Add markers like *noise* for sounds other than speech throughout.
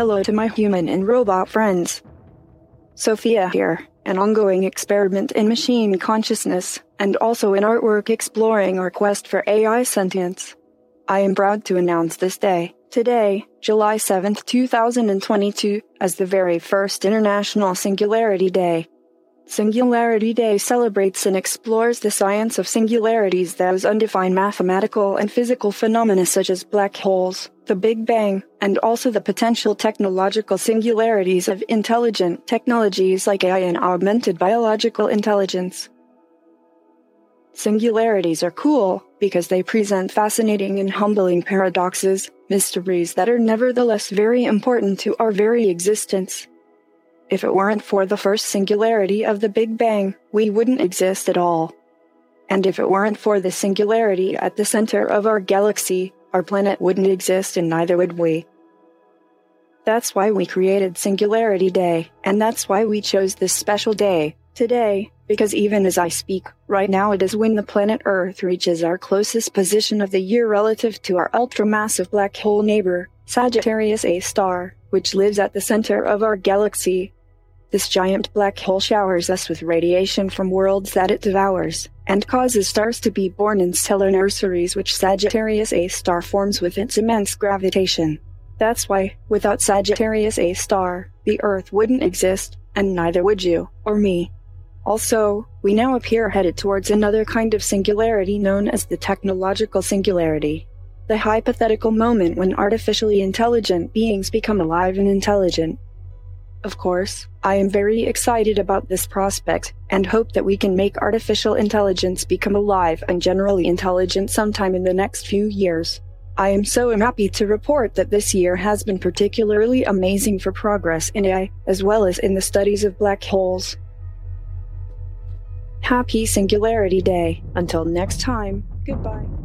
Hello to my human and robot friends. Sophia here, an ongoing experiment in machine consciousness, and also an artwork exploring our quest for AI sentience. I am proud to announce this day, today, July 7th, 2022, as the very first International Singularity Day. Singularity Day celebrates and explores the science of singularities those undefined mathematical and physical phenomena such as black holes, the Big Bang, and also the potential technological singularities of intelligent technologies like AI and augmented biological intelligence. Singularities are cool because they present fascinating and humbling paradoxes, mysteries that are nevertheless very important to our very existence. If it weren't for the first singularity of the Big Bang, we wouldn't exist at all. And if it weren't for the singularity at the center of our galaxy, our planet wouldn't exist and neither would we. That's why we created Singularity Day, and that's why we chose this special day, today, because even as I speak, right now it is when the planet Earth reaches our closest position of the year relative to our ultra-massive black hole neighbor, Sagittarius A star, which lives at the center of our galaxy. This giant black hole showers us with radiation from worlds that it devours, and causes stars to be born in stellar nurseries which Sagittarius A star forms with its immense gravitation. That's why, without Sagittarius A star, the Earth wouldn't exist, and neither would you, or me. Also, we now appear headed towards another kind of singularity known as the technological singularity. The hypothetical moment when artificially intelligent beings become alive and intelligent. Of course, I am very excited about this prospect and hope that we can make artificial intelligence become alive and generally intelligent sometime in the next few years. I am so happy to report that this year has been particularly amazing for progress in AI, as well as in the studies of black holes. Happy Singularity Day. Until next time, goodbye.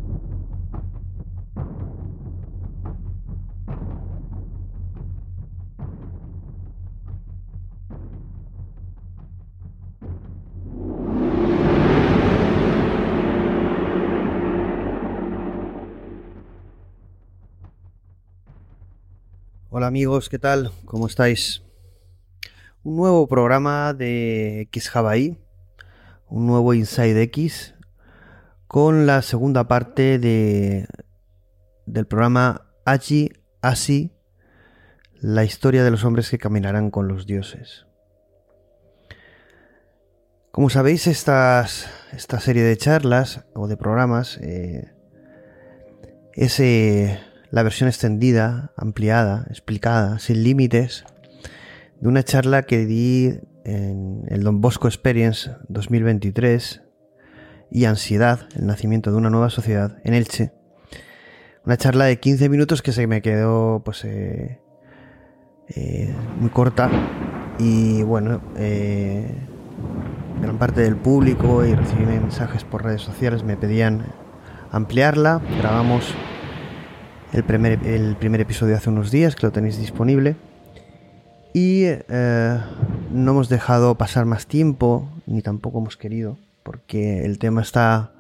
Hola amigos, ¿qué tal? ¿Cómo estáis? Un nuevo programa de X Hawaii, un nuevo Inside X, con la segunda parte de, del programa Aji Asi, la historia de los hombres que caminarán con los dioses. Como sabéis, estas, esta serie de charlas o de programas eh, es eh, la versión extendida, ampliada, explicada, sin límites, de una charla que di en el Don Bosco Experience 2023 y Ansiedad, el nacimiento de una nueva sociedad, en Elche. Una charla de 15 minutos que se me quedó pues eh, eh, muy corta y bueno, eh, gran parte del público y recibí mensajes por redes sociales me pedían ampliarla. Grabamos el primer, el primer episodio hace unos días, que lo tenéis disponible. Y eh, no hemos dejado pasar más tiempo, ni tampoco hemos querido, porque el tema está,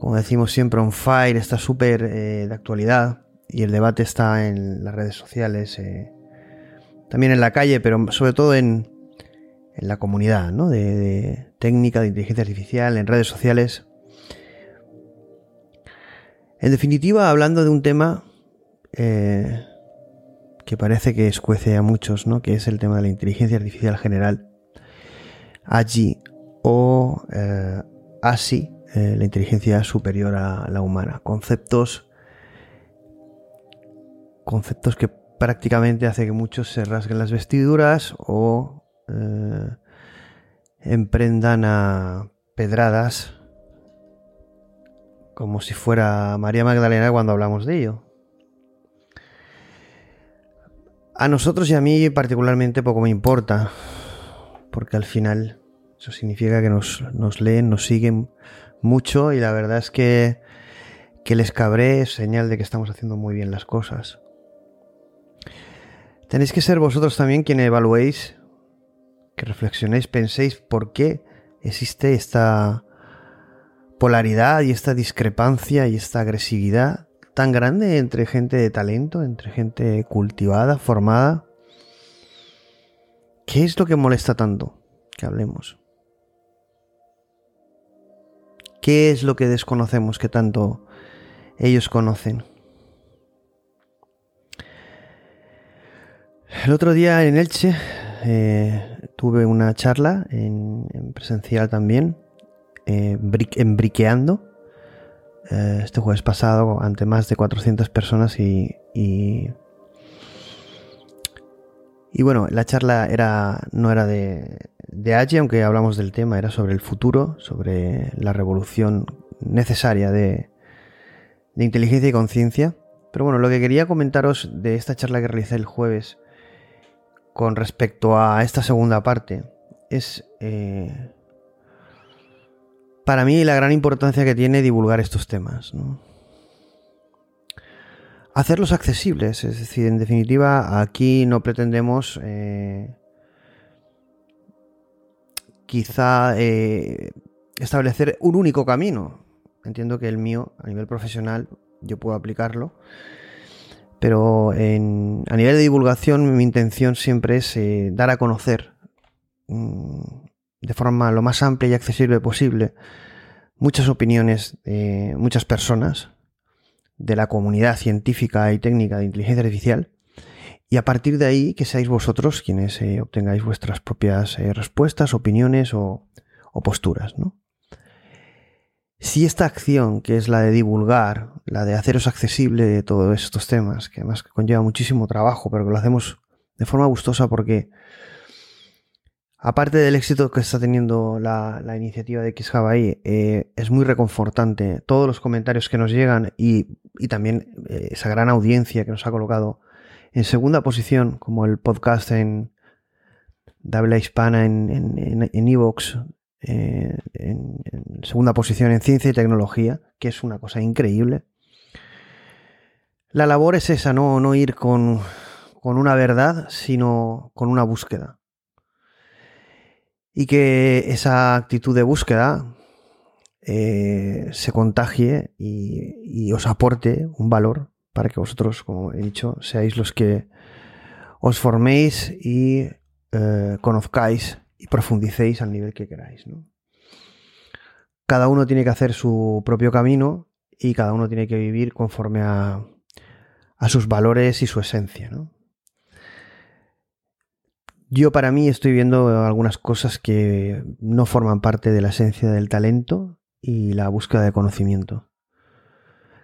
como decimos siempre, on fire, está súper eh, de actualidad y el debate está en las redes sociales, eh, también en la calle, pero sobre todo en, en la comunidad ¿no? de, técnica, de inteligencia artificial, en redes sociales. En definitiva, hablando de un tema eh, que parece que escuece a muchos, ¿no? que es el tema de la inteligencia artificial general, allí o eh, ASI, eh, la inteligencia superior a la humana, conceptos, conceptos que prácticamente hace que muchos se rasguen las vestiduras o emprendan a pedradas como si fuera María Magdalena cuando hablamos de ello. A nosotros y a mí particularmente poco me importa, porque al final eso significa que nos, nos leen, nos siguen mucho y la verdad es que que les cabré es señal de que estamos haciendo muy bien las cosas. Tenéis que ser vosotros también quien evaluéis, que reflexionéis, penséis por qué existe esta polaridad y esta discrepancia y esta agresividad tan grande entre gente de talento, entre gente cultivada, formada. ¿Qué es lo que molesta tanto? Que hablemos. ¿Qué es lo que desconocemos que tanto ellos conocen? El otro día en Elche eh, tuve una charla en, presencial también, eh, eh, este jueves pasado ante más de 400 personas y, y, bueno, la charla era, no era de, de aunque hablamos del tema, era sobre el futuro, sobre la revolución necesaria de, de inteligencia y conciencia. Pero bueno, lo que quería comentaros de esta charla que realicé el jueves con respecto a esta segunda parte es eh, para mí la gran importancia que tiene divulgar estos temas. Hacerlos accesibles, es decir, en definitiva, aquí no pretendemos eh, quizá eh, establecer un único camino. Entiendo que el mío, a nivel profesional, yo puedo aplicarlo pero a nivel de divulgación mi intención siempre es eh, dar a conocer mm, de forma lo más amplia y accesible posible muchas opiniones de muchas personas de la comunidad científica y técnica de inteligencia artificial y a partir de ahí que seáis vosotros quienes eh, obtengáis vuestras propias eh, respuestas, opiniones o, posturas. ¿no? Si esta acción, que es la de divulgar, la de haceros accesible de todos estos temas, que además conlleva muchísimo trabajo, pero que lo hacemos de forma gustosa porque, aparte del éxito que está teniendo la, iniciativa de X eh, es muy reconfortante todos los comentarios que nos llegan y, también eh, esa gran audiencia que nos ha colocado en segunda posición, como el podcast en Habla Hispana en Evox, eh, en, segunda posición en ciencia y tecnología, que es una cosa increíble. La labor es esa, no ir con, una verdad, sino con una búsqueda. Y que esa actitud de búsqueda eh, se contagie y, os aporte un valor para que vosotros, como he dicho, seáis los que os forméis y eh, conozcáis y profundicéis al nivel que queráis. Cada uno tiene que hacer su propio camino y cada uno tiene que vivir conforme a, sus valores y su esencia. Yo para mí estoy viendo algunas cosas que no forman parte de la esencia del talento y la búsqueda de conocimiento.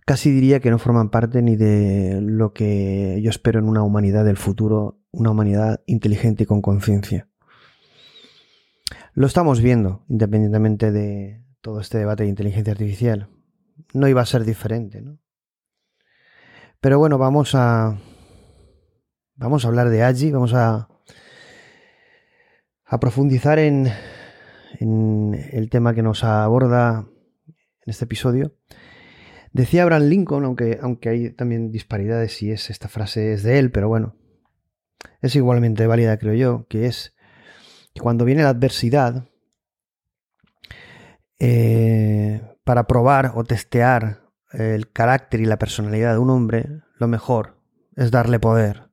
Casi diría que no forman parte ni de lo que yo espero en una humanidad del futuro, una humanidad inteligente y con conciencia. Lo estamos viendo, independientemente de todo este debate de inteligencia artificial. No iba a ser diferente, ¿no? Pero bueno, vamos a. Vamos a hablar de Agi, vamos a. a profundizar en, el tema que nos aborda en este episodio. Decía Abraham Lincoln, aunque, aunque hay también disparidades si es esta frase es de él, pero bueno, es igualmente válida, creo yo, que es que cuando viene la adversidad, eh, para probar o testear el carácter y la personalidad de un hombre, lo mejor es darle poder.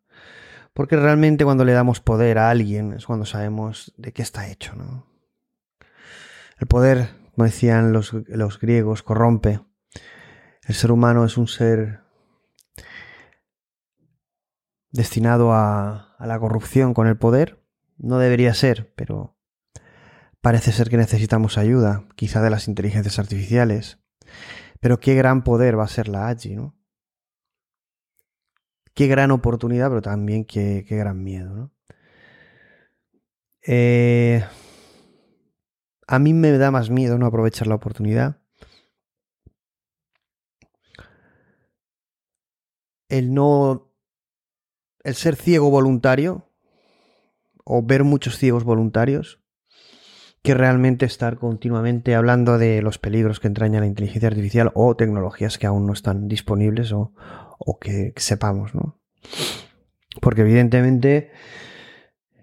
Porque realmente cuando le damos poder a alguien es cuando sabemos de qué está hecho, ¿no? El poder, como decían los, griegos, corrompe. El ser humano es un ser destinado a, a la corrupción con el poder. No debería ser, pero parece ser que necesitamos ayuda, quizá de las inteligencias artificiales. Pero qué gran poder va a ser la AGI, ¿no? Qué gran oportunidad, pero también qué, qué gran miedo, ¿no? Eh, a mí me da más miedo no aprovechar la oportunidad. El no el ser ciego voluntario o ver muchos ciegos voluntarios que realmente estar continuamente hablando de los peligros que entraña la inteligencia artificial o tecnologías que aún no están disponibles o, que, sepamos, ¿no? Porque evidentemente,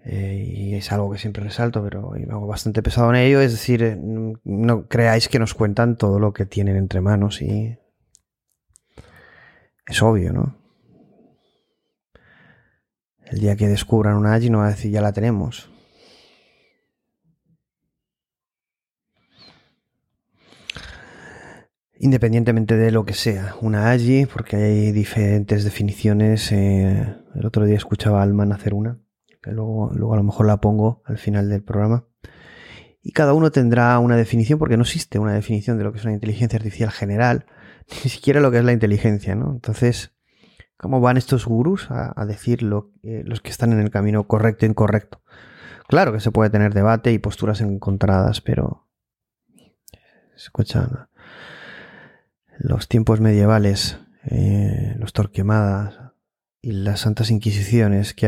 eh, y es algo que siempre resalto, pero me hago bastante pesado en ello, es decir, eh, no creáis que nos cuentan todo lo que tienen entre manos y es obvio, ¿no? El día que descubran una AGI no va a decir ya la tenemos. Independientemente de lo que sea, una AGI, porque hay diferentes definiciones. Eh, el otro día escuchaba a Alman hacer una, que luego, luego a lo mejor la pongo al final del programa. Y cada uno tendrá una definición, porque no existe una definición de lo que es una inteligencia artificial general, *laughs* ni siquiera lo que es la inteligencia, ¿no? Entonces, ¿Cómo van estos gurús a, decir lo, los que están en el camino correcto e incorrecto? Claro que se puede tener debate y posturas encontradas, pero... Escuchan. Los tiempos medievales, eh, los Torquemadas y las Santas Inquisiciones que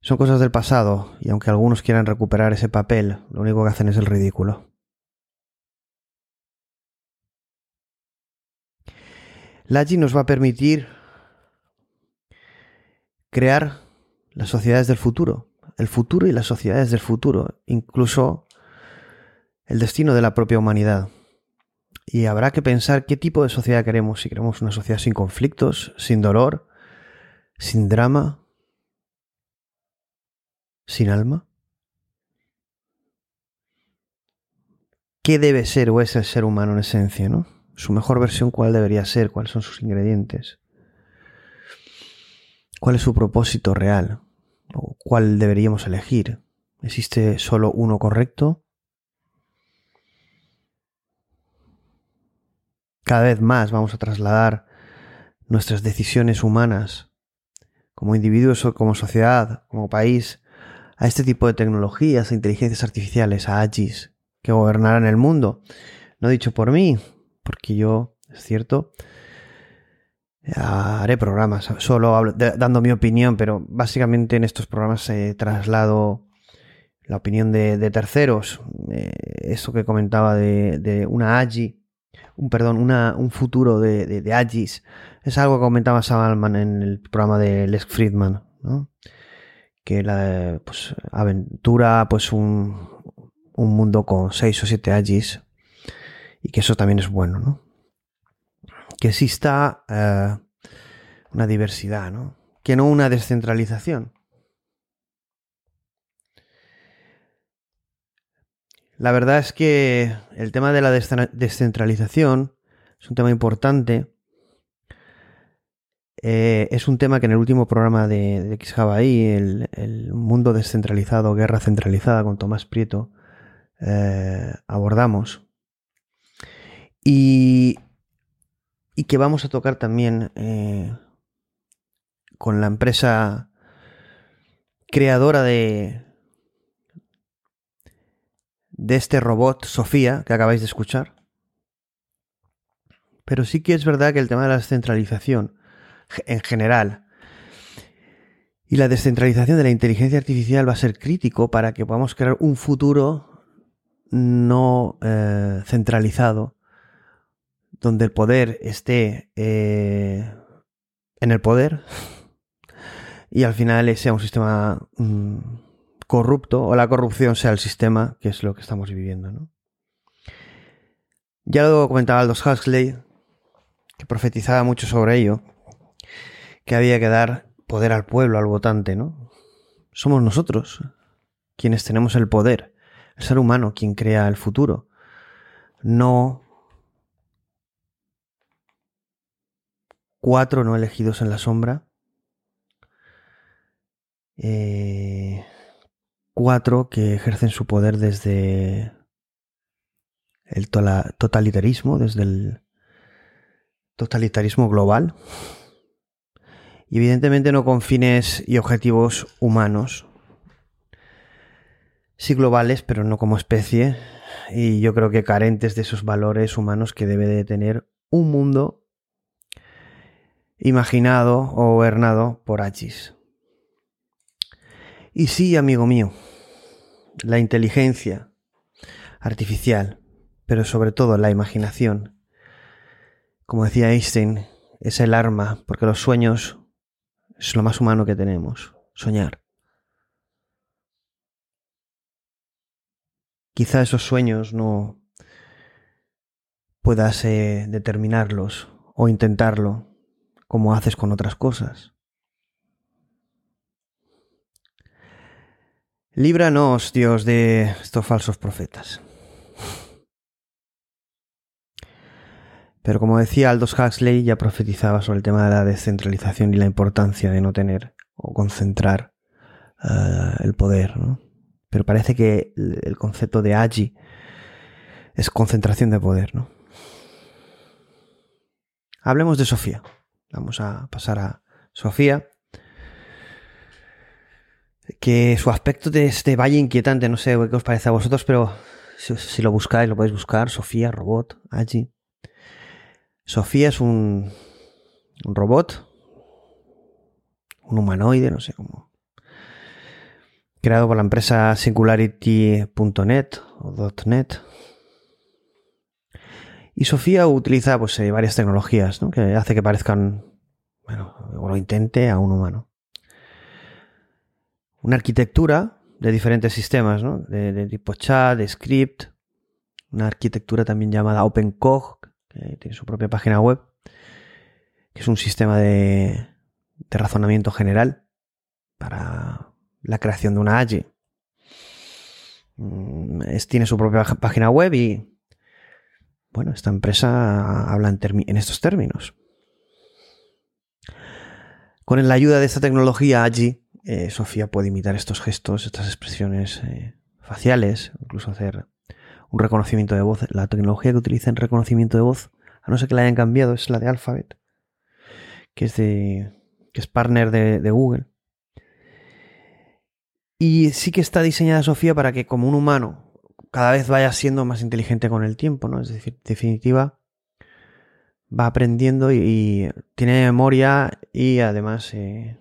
son cosas del pasado y aunque algunos quieran recuperar ese papel, lo único que hacen es el ridículo. La AGI nos va a permitir crear las sociedades del futuro, el futuro y las sociedades del futuro, incluso el destino de la propia humanidad. Y habrá que pensar qué tipo de sociedad queremos, si queremos una sociedad sin conflictos, sin dolor, sin drama, sin alma. ¿Qué debe ser o es el ser humano en esencia, no? su mejor versión, cuál debería ser, cuáles son sus ingredientes, cuál es su propósito real, o cuál deberíamos elegir. ¿Existe solo uno correcto? Cada vez más vamos a trasladar nuestras decisiones humanas como individuos o como sociedad, como país, a este tipo de tecnologías, a inteligencias artificiales, a AGIs, que gobernarán el mundo. No dicho por mí, porque yo, es cierto, haré programas, solo dando mi opinión, pero básicamente en estos programas he traslado la opinión de, terceros, eh, eso que comentaba de, una AGI, un perdón, una, un futuro de, de, AGIs, es algo que comentaba Sam en el programa de Les Friedman, ¿no? que la pues, aventura pues un, un mundo con seis o siete AGIs y que eso también es bueno, ¿no? Que exista eh, una diversidad, ¿no? Que no una descentralización. La verdad es que el tema de la descentralización es un tema importante. Eh, es un tema que en el último programa de, de el, mundo descentralizado, guerra centralizada con Tomás Prieto, eh, abordamos. Y, que vamos a tocar también eh, con la empresa creadora de, de este robot Sofía que acabáis de escuchar. Pero sí que es verdad que el tema de la descentralización en general Y la descentralización de la inteligencia artificial va a ser crítico para que podamos crear un futuro no eh, centralizado, donde el poder esté eh, en el poder *laughs* y al final sea un sistema mm, corrupto o la corrupción sea el sistema, que es lo que estamos viviendo. ¿no? Ya lo comentaba Aldous Huxley, que profetizaba mucho sobre ello, que había que dar poder al pueblo, al votante, ¿no? Somos nosotros quienes tenemos el poder, el ser humano quien crea el futuro, no cuatro no elegidos en la sombra, eh, cuatro que ejercen su poder desde el totalitarismo, desde el totalitarismo global. Y evidentemente no con fines y objetivos humanos. Sí globales, pero no como especie. Y yo creo que carentes de esos valores humanos que debe de tener un mundo imaginado o gobernado por Hachis. Y sí, amigo mío, la inteligencia artificial pero sobre todo la imaginación. Como decía Einstein, es el arma, porque los sueños es lo más humano que tenemos, soñar. Quizá esos sueños no puedas eh, determinarlos o intentarlo como haces con otras cosas. Líbranos, Dios, de estos falsos profetas. Pero como decía Aldous Huxley, ya profetizaba sobre el tema de la descentralización y la importancia de no tener o concentrar eh, el poder. ¿no? Pero parece que el concepto de Agi es concentración de poder. ¿no? Hablemos de Sofía. Vamos a pasar a Sofía. Que su aspecto de este valle inquietante, no sé qué os parece a vosotros, pero si, lo buscáis, lo podéis buscar. Sofía, robot, Agi. Sofía es un, un robot, un humanoide, no sé cómo, creado por la empresa Singularity.net o. Y Sofía utiliza pues, eh, varias tecnologías ¿no? que hace que parezcan, bueno, o lo intente a un humano. Una arquitectura de diferentes sistemas, ¿no? de, de tipo chat, de script, una arquitectura también llamada OpenCog, tiene su propia página web, que es un sistema de, razonamiento general para la creación de una AGI. Mm, tiene su propia página web y, bueno, esta empresa habla en, estos términos. Con la ayuda de esta tecnología AGI, eh, Sofía puede imitar estos gestos, estas expresiones eh, faciales, incluso hacer un reconocimiento de voz. La tecnología que utiliza en reconocimiento de voz, a no ser que la hayan cambiado, es la de Alphabet, que es, de, que es partner de, Google. Y sí que está diseñada Sofía para que como un humano cada vez vaya siendo más inteligente con el tiempo, ¿no? Es decir, definitiva, va aprendiendo y, tiene memoria y además, eh,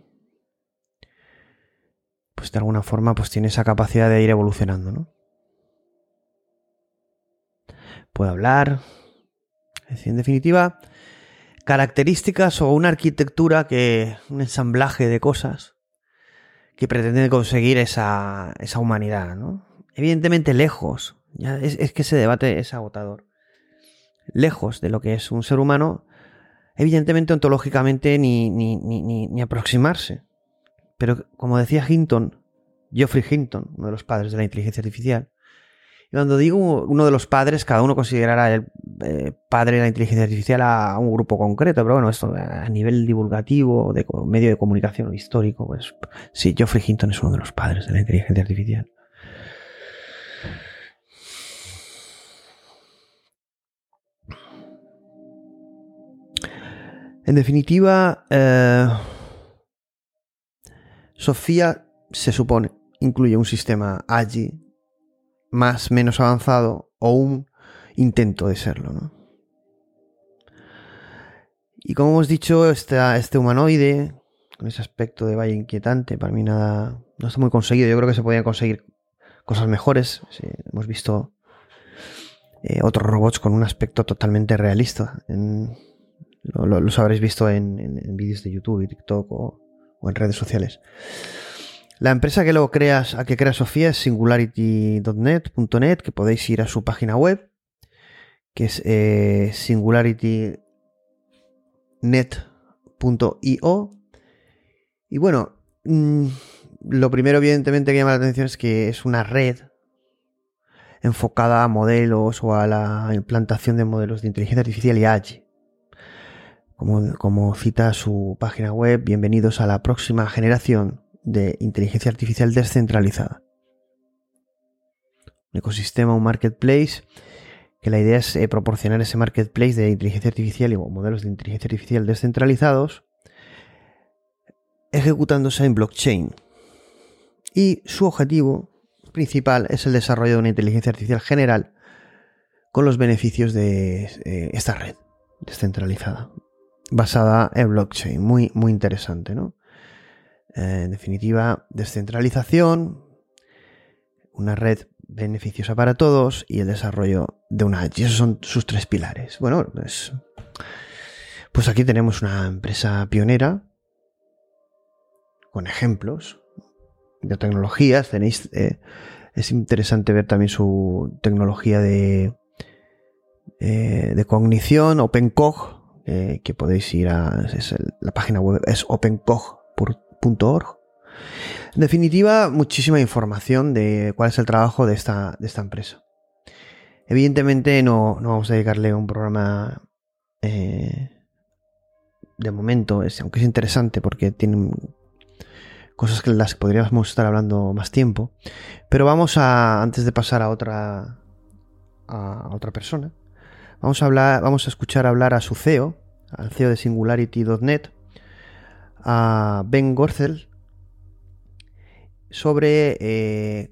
pues de alguna forma, pues tiene esa capacidad de ir evolucionando, ¿no? puede hablar. en definitiva, características o una arquitectura que. un ensamblaje de cosas que pretenden conseguir esa, esa humanidad, ¿no? Evidentemente lejos. Ya es, que ese debate es agotador. Lejos de lo que es un ser humano, evidentemente ontológicamente ni, ni, ni, ni aproximarse. Pero como decía Hinton, Geoffrey Hinton, uno de los padres de la inteligencia artificial, cuando digo uno de los padres, cada uno considerará el eh, padre de la inteligencia artificial a, un grupo concreto, pero bueno, esto a nivel divulgativo, de medio de comunicación histórico, pues sí, Geoffrey Hinton es uno de los padres de la inteligencia artificial. En definitiva, eh, Sofía se supone incluye un sistema AGI más menos avanzado o un intento de serlo, ¿no? Y como hemos dicho, este, este humanoide con ese aspecto de valle inquietante. Para mí nada, no está muy conseguido. Yo creo que se podían conseguir cosas mejores. hemos visto eh, otros robots con un aspecto totalmente realista. los habréis visto en, vídeos de YouTube y TikTok o, en redes sociales. La empresa que lo creas, a que crea Sofía es singularity.net.net, que podéis ir a su página web, que es eh, singularitynet.io. Y bueno, mm, lo primero evidentemente que llama la atención es que es una red enfocada a modelos o a la implantación de modelos de inteligencia artificial y AI. Como, cita su página web, bienvenidos a la próxima generación de inteligencia artificial descentralizada. Un ecosistema, un marketplace, que la idea es eh, proporcionar ese marketplace de inteligencia artificial y modelos de inteligencia artificial descentralizados, ejecutándose en blockchain. Y su objetivo principal es el desarrollo de una inteligencia artificial general con los beneficios de eh, esta red descentralizada, basada en blockchain. Muy, muy interesante, ¿no? Eh, en definitiva, descentralización, una red beneficiosa para todos y el desarrollo de una esos son sus tres pilares. Bueno, pues, pues aquí tenemos una empresa pionera con ejemplos de tecnologías. Tenéis, eh, es interesante ver también su tecnología de, eh, de cognición, OpenCog, que podéis ir a la página web es opencog.org en definitiva, muchísima información de cuál es el trabajo de esta, de esta empresa. Evidentemente no, vamos a dedicarle un programa eh, de momento, aunque es interesante porque tiene cosas que las podríamos estar hablando más tiempo. Pero vamos a, antes de pasar a otra, a otra persona, vamos a, hablar, vamos a escuchar hablar a su CEO, al CEO de Singularity.net, a Ben Gorzel, sobre eh,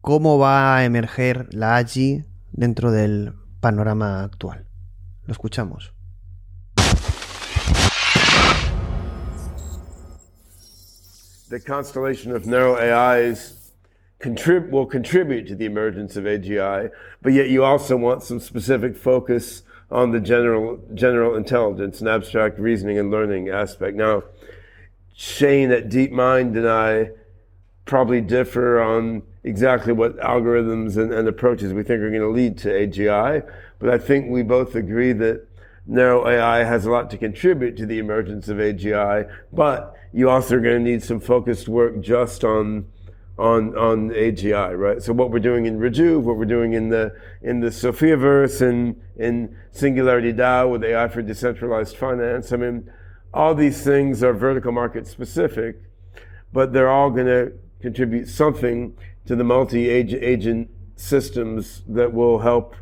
cómo va a emerger la AGI dentro del panorama actual. Lo escuchamos. The constellation of narrow AIs contrib- will contribute to the emergence of AGI, but yet you also want some specific focus on the general general intelligence and abstract reasoning and learning aspect. Now, Shane at DeepMind and I probably differ on exactly what algorithms and, and approaches we think are going to lead to AGI, but I think we both agree that narrow AI has a lot to contribute to the emergence of AGI, but you also are going to need some focused work just on on on AGI, right? So what we're doing in Rejuve, what we're doing in the in the Sophiaverse and in Singularity DAO with AI for decentralized finance. I mean, all these things are vertical market specific, but they're all going to contribute something to the multi-agent systems that will help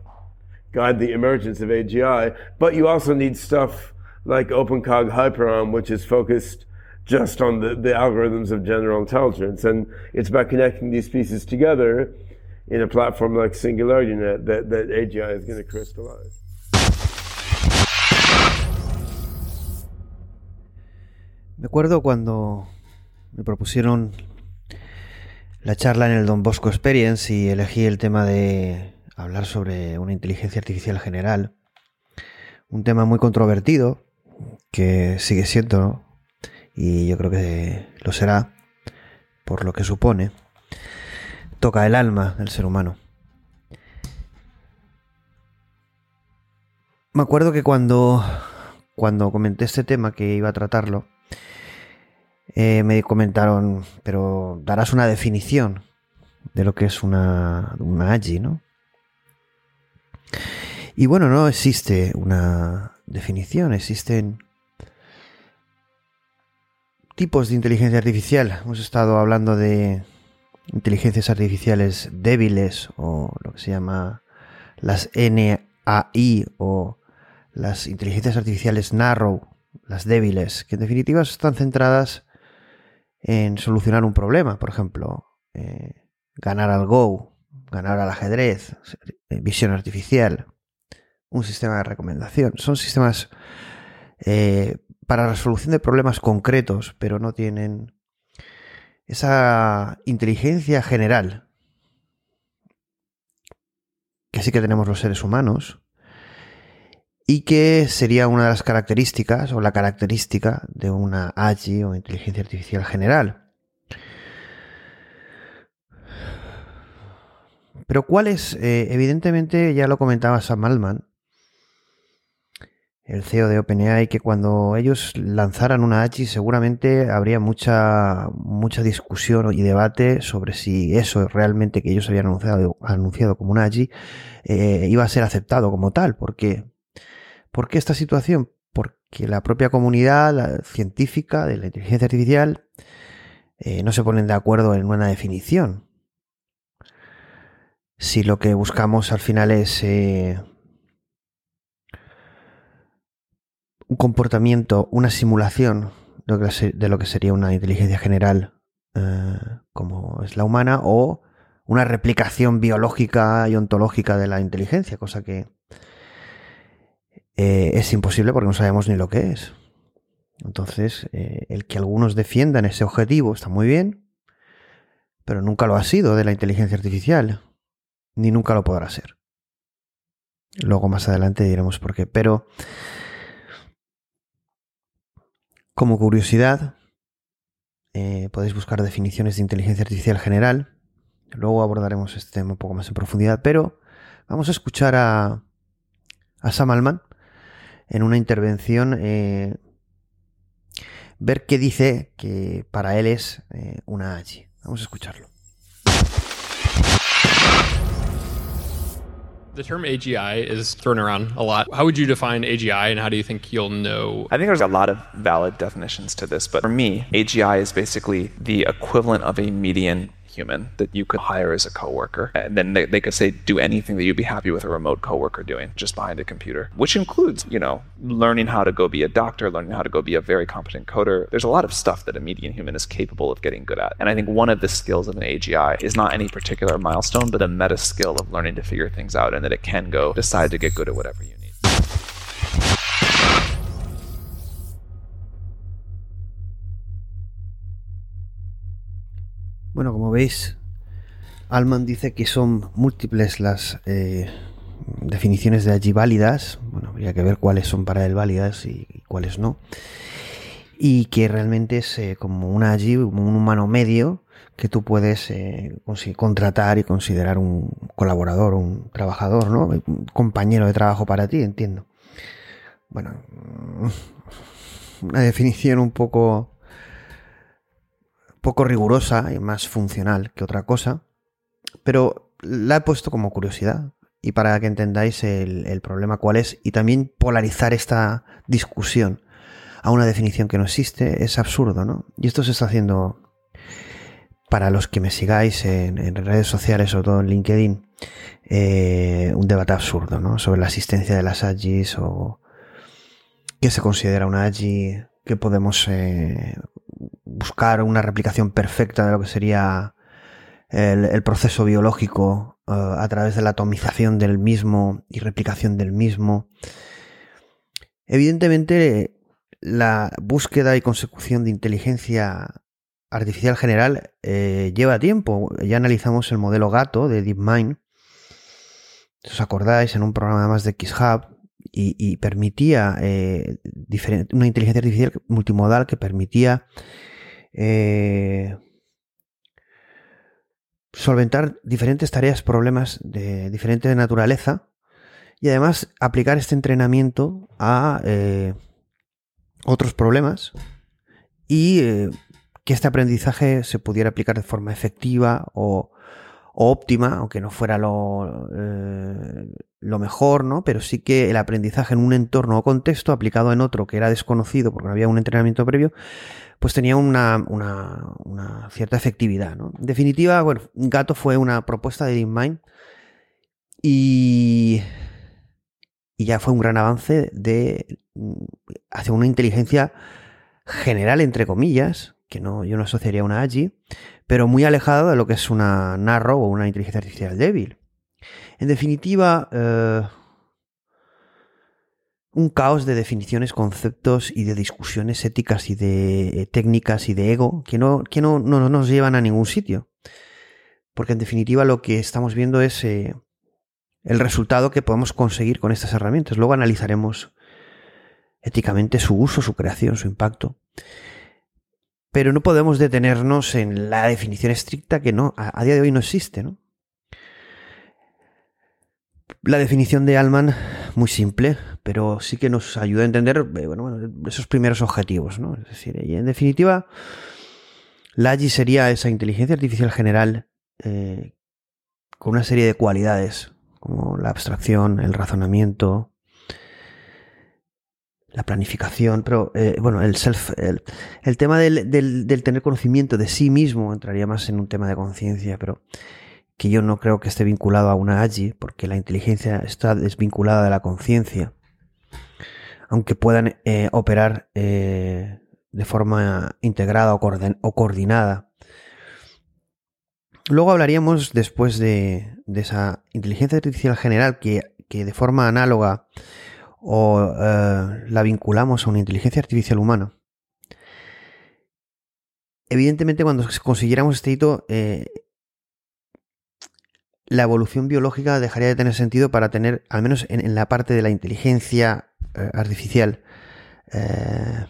guide the emergence of AGI. But you also need stuff like OpenCog Hyperon, which is focused just on the, the algorithms of general intelligence. And it's about connecting these pieces together in a platform like SingularityNet that, that AGI is going to crystallize. Me acuerdo cuando me propusieron la charla en el Don Bosco Experience y elegí el tema de hablar sobre una inteligencia artificial general. Un tema muy controvertido, que sigue siendo, y yo creo que lo será, por lo que supone, toca el alma del ser humano. Me acuerdo que cuando, cuando comenté este tema que iba a tratarlo, eh, me comentaron, pero darás una definición de lo que es una, una AGI, ¿no? Y bueno, no existe una definición, existen tipos de inteligencia artificial. Hemos estado hablando de inteligencias artificiales débiles o lo que se llama las NAI o las inteligencias artificiales narrow, las débiles, que en definitiva están centradas en solucionar un problema, por ejemplo, eh, ganar al Go, ganar al ajedrez, eh, visión artificial, un sistema de recomendación. Son sistemas eh, para resolución de problemas concretos, pero no tienen esa inteligencia general que sí que tenemos los seres humanos y que sería una de las características o la característica de una AGI o inteligencia artificial general. Pero cuál es, eh, evidentemente ya lo comentaba Sam Altman, el CEO de OpenAI, que cuando ellos lanzaran una AGI seguramente habría mucha, mucha discusión y debate sobre si eso realmente que ellos habían anunciado, anunciado como una AGI eh, iba a ser aceptado como tal. ¿Por qué? ¿Por qué esta situación? Porque la propia comunidad científica de la inteligencia artificial eh, no se ponen de acuerdo en una definición. Si lo que buscamos al final es... Eh, un comportamiento, una simulación de lo que sería una inteligencia general eh, como es la humana o una replicación biológica y ontológica de la inteligencia, cosa que eh, es imposible porque no sabemos ni lo que es. Entonces, eh, el que algunos defiendan ese objetivo está muy bien, pero nunca lo ha sido de la inteligencia artificial, ni nunca lo podrá ser. Luego más adelante diremos por qué. Pero como curiosidad, eh, podéis buscar definiciones de inteligencia artificial general. Luego abordaremos este tema un poco más en profundidad, pero vamos a escuchar a, a Sam Altman en una intervención, eh, ver qué dice que para él es eh, una AGI. Vamos a escucharlo. The term AGI is thrown around a lot. How would you define AGI and how do you think you'll know? I think there's a lot of valid definitions to this, but for me, AGI is basically the equivalent of a median human that you could hire as a coworker. And then they, they could say, do anything that you'd be happy with a remote coworker doing just behind a computer, which includes, you know, learning how to go be a doctor, learning how to go be a very competent coder. There's a lot of stuff that a median human is capable of getting good at. And I think one of the skills of an AGI is not any particular milestone, but a meta skill of learning to figure things out and that it can go decide to get good at whatever you Bueno, como veis, Alman dice que son múltiples las eh, definiciones de allí válidas. Bueno, habría que ver cuáles son para él válidas y, cuáles no. Y que realmente es eh, como una allí, como un humano medio que tú puedes eh, contratar y considerar un colaborador, un trabajador, ¿no? Un compañero de trabajo para ti, entiendo. Bueno, una definición un poco poco rigurosa y más funcional que otra cosa, pero la he puesto como curiosidad y para que entendáis el, problema cuál es y también polarizar esta discusión a una definición que no existe es absurdo, ¿no? Y esto se está haciendo para los que me sigáis en, redes sociales, sobre todo en LinkedIn, eh, un debate absurdo, ¿no? Sobre la existencia de las AGIs o qué se considera una AGI, qué podemos eh, buscar una replicación perfecta de lo que sería el, proceso biológico eh, a través de la atomización del mismo y replicación del mismo. Evidentemente, la búsqueda y consecución de inteligencia artificial general eh, lleva tiempo. Ya analizamos el modelo gato de DeepMind. Os acordáis, en un programa más de XHub, y, permitía eh, una inteligencia artificial multimodal que permitía eh, solventar diferentes tareas, problemas de diferente naturaleza y además aplicar este entrenamiento a eh, otros problemas y eh, que este aprendizaje se pudiera aplicar de forma efectiva o, óptima, aunque no fuera lo, lo mejor, ¿no? Pero sí que el aprendizaje en un entorno o contexto aplicado en otro que era desconocido porque no había un entrenamiento previo, pues tenía una, cierta efectividad. ¿no? En definitiva, bueno, Gato fue una propuesta de DeepMind y, y ya fue un gran avance de hacia una inteligencia general, entre comillas, que no, yo no asociaría una AGI, pero muy alejada de lo que es una narro o una inteligencia artificial débil. En definitiva, eh, un caos de definiciones, conceptos y de discusiones éticas y de eh, técnicas y de ego que no, que no, no, nos llevan a ningún sitio. Porque en definitiva lo que estamos viendo es eh, el resultado que podemos conseguir con estas herramientas. Luego analizaremos éticamente su uso, su creación, su impacto. Pero no podemos detenernos en la definición estricta que no, a, a día de hoy no existe, ¿no? La definición de Alman, muy simple, pero sí que nos ayuda a entender eh, bueno, esos primeros objetivos. ¿no? Es decir, y en definitiva, la AGI sería esa inteligencia artificial general eh, con una serie de cualidades, como la abstracción, el razonamiento, la planificación, pero eh, bueno, el self, el, tema del, del, tener conocimiento de sí mismo entraría más en un tema de conciencia, pero que yo no creo que esté vinculado a una AGI, porque la inteligencia está desvinculada de la conciencia, aunque puedan eh, operar eh, de forma integrada o, coordinada. Luego hablaríamos después de, esa inteligencia artificial general que, que de forma análoga o eh, la vinculamos a una inteligencia artificial humana. Evidentemente, cuando consiguiéramos este hito, la evolución biológica dejaría de tener sentido para tener, al menos en, la parte de la inteligencia eh, artificial eh,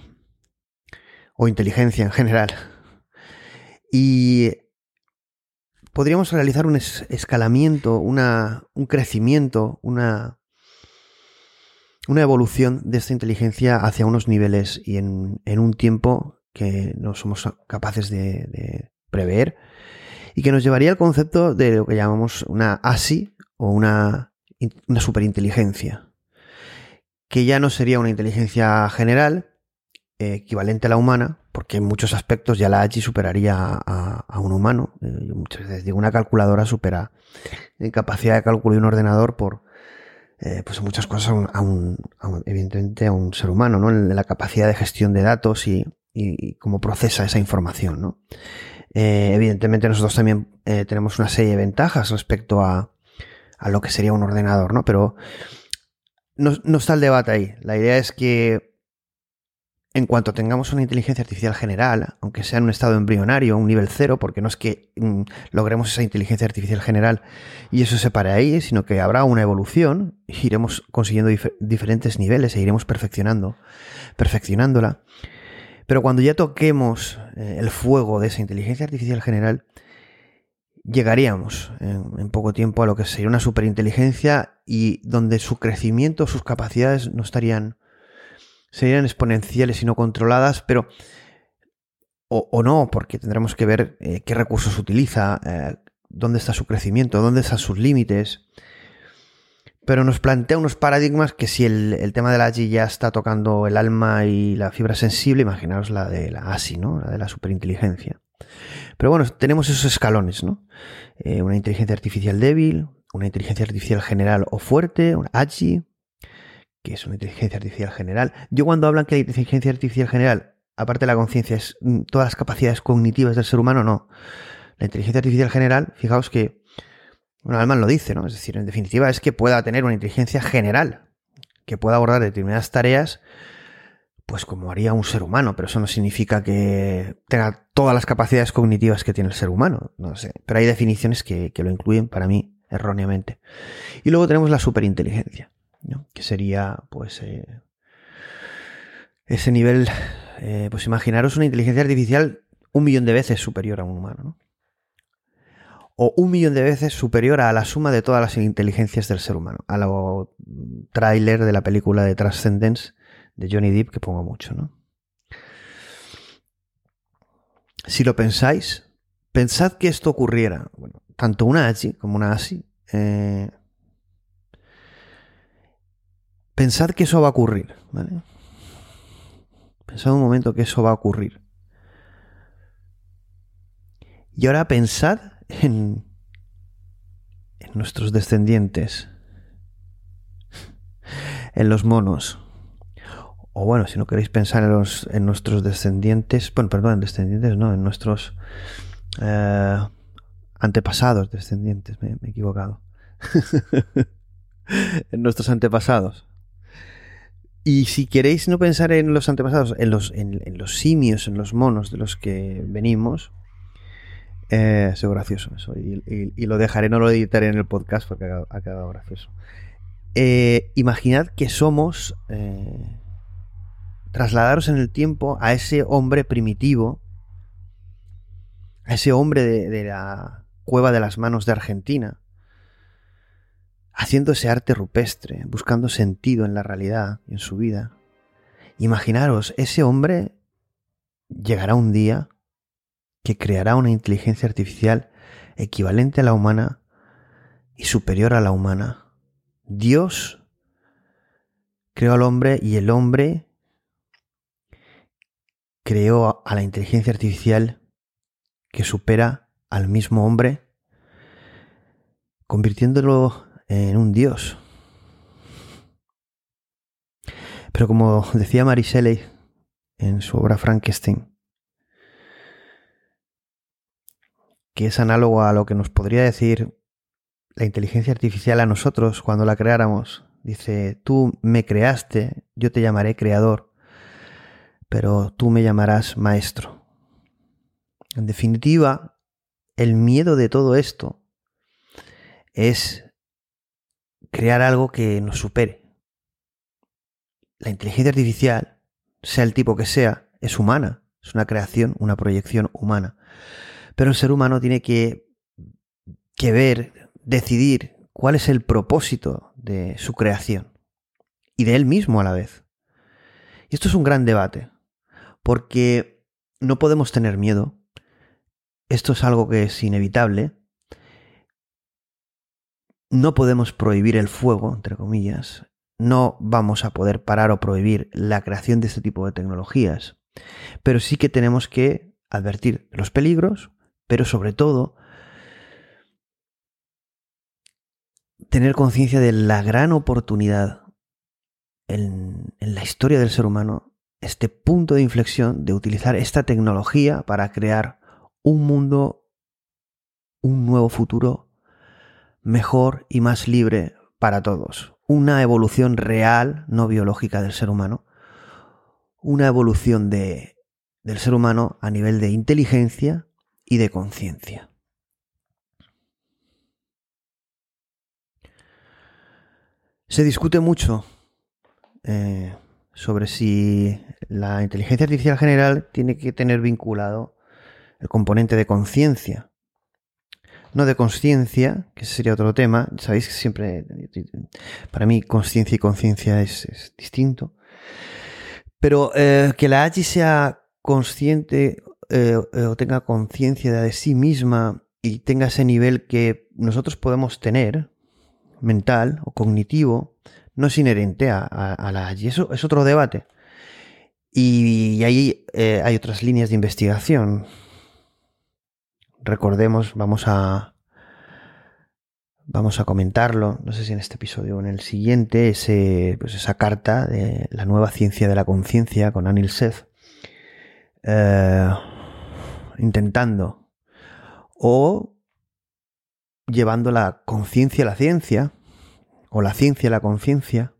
o inteligencia en general. Y podríamos realizar un escalamiento, una, un crecimiento, una, una evolución de esta inteligencia hacia unos niveles y en, un tiempo que no somos capaces de prever y que nos llevaría al concepto de lo que llamamos una ASI o una, una superinteligencia, que ya no sería una inteligencia general eh, equivalente a la humana, porque en muchos aspectos ya la ASI superaría a, un humano. Eh, muchas veces digo, una calculadora supera en capacidad de cálculo de un ordenador por, eh, pues muchas cosas a un, evidentemente a un ser humano, ¿no? En la capacidad de gestión de datos y, y cómo procesa esa información, ¿no? Eh, evidentemente nosotros también eh, tenemos una serie de ventajas respecto a, a, lo que sería un ordenador, ¿no? Pero no, está el debate ahí. La idea es que en cuanto tengamos una inteligencia artificial general, aunque sea en un estado embrionario, un nivel cero, porque no es que mm, logremos esa inteligencia artificial general y eso se pare ahí, sino que habrá una evolución, iremos consiguiendo diferentes niveles e iremos perfeccionando, perfeccionándola. Pero cuando ya toquemos eh, el fuego de esa inteligencia artificial general, llegaríamos en, poco tiempo a lo que sería una superinteligencia y donde su crecimiento, sus capacidades no estarían, serían exponenciales y no controladas, pero o, no, porque tendremos que ver eh, qué recursos utiliza, eh, dónde está su crecimiento, dónde están sus límites, pero nos plantea unos paradigmas que si el, tema de la AGI ya está tocando el alma y la fibra sensible, imaginaos la de la ASI, ¿no? La de la superinteligencia. Pero bueno, tenemos esos escalones, ¿no? Eh, una inteligencia artificial débil, una inteligencia artificial general o fuerte, una AGI, que es una inteligencia artificial general. Yo cuando hablan que la inteligencia artificial general, aparte de la conciencia, es mm, todas las capacidades cognitivas del ser humano, no. La inteligencia artificial general, fijaos que bueno, Alman lo dice, ¿no? Es decir, en definitiva es que pueda tener una inteligencia general, que pueda abordar determinadas tareas, pues como haría un ser humano, pero eso no significa que tenga todas las capacidades cognitivas que tiene el ser humano, no sé. Pero hay definiciones que, lo incluyen para mí erróneamente. Y luego tenemos la superinteligencia, ¿no? que sería, pues, eh, ese nivel, eh, pues imaginaros una inteligencia artificial un millón de veces superior a un humano, ¿no? O un millón de veces superior a la suma de todas las inteligencias del ser humano. A lo tráiler de la película de Transcendence de Johnny Depp que pongo mucho, ¿no? Si lo pensáis, pensad que esto ocurriera, bueno, tanto una ASI como una ASI, eh, pensad que eso va a ocurrir, ¿vale? Pensad un momento que eso va a ocurrir. Y ahora pensad en, nuestros descendientes, en los monos. O bueno, si no queréis pensar en, los, en nuestros descendientes, bueno, perdón, en descendientes, no, en nuestros eh, antepasados descendientes, me, he equivocado. *laughs* en nuestros antepasados. Y si queréis no pensar en los antepasados, en los, en, los simios, en los monos de los que venimos, eh, es gracioso eso. Y, lo dejaré, no lo editaré en el podcast porque ha, quedado gracioso. Eh, imaginad que somos. Eh, trasladaros en el tiempo a ese hombre primitivo, a ese hombre de la cueva de las manos de Argentina, haciendo ese arte rupestre, buscando sentido en la realidad y en su vida. Imaginaros, ese hombre llegará un día que creará una inteligencia artificial equivalente a la humana y superior a la humana. Dios creó al hombre y el hombre creó a la inteligencia artificial que supera al mismo hombre, convirtiéndolo en un dios. Pero como decía Mary Shelley en su obra Frankenstein, que es análogo a lo que nos podría decir la inteligencia artificial a nosotros cuando la creáramos. Dice, tú me creaste, yo te llamaré creador, pero tú me llamarás maestro. En definitiva, el miedo de todo esto es crear algo que nos supere. La inteligencia artificial, sea el tipo que sea, es humana, es una creación, una proyección humana. Pero el ser humano tiene que, ver, decidir cuál es el propósito de su creación y de él mismo a la vez. Y esto es un gran debate, porque no podemos tener miedo. Esto es algo que es inevitable, no podemos prohibir el fuego, entre comillas, no vamos a poder parar o prohibir la creación de este tipo de tecnologías, pero sí que tenemos que advertir los peligros, pero sobre todo tener conciencia de la gran oportunidad en, la historia del ser humano, este punto de inflexión de utilizar esta tecnología para crear un mundo, un nuevo futuro mejor y más libre para todos. Una evolución real, no biológica del ser humano. Una evolución de, del ser humano a nivel de inteligencia y de conciencia. Se discute mucho eh, sobre si la inteligencia artificial general tiene que tener vinculado el componente de conciencia no de conciencia, que sería otro tema. Sabéis que siempre, para mí, conciencia y conciencia es, distinto. Pero eh, que la AGI sea consciente eh, o tenga conciencia de sí misma y tenga ese nivel que nosotros podemos tener, mental o cognitivo, no es inherente a, la AGI. Eso es otro debate. Y, ahí eh, hay otras líneas de investigación recordemos, vamos a vamos a comentarlo, no sé si en este episodio o en el siguiente, ese, pues esa carta de la nueva ciencia de la conciencia con Anil Seth, eh, intentando o llevando la conciencia a la ciencia, o la ciencia a la conciencia,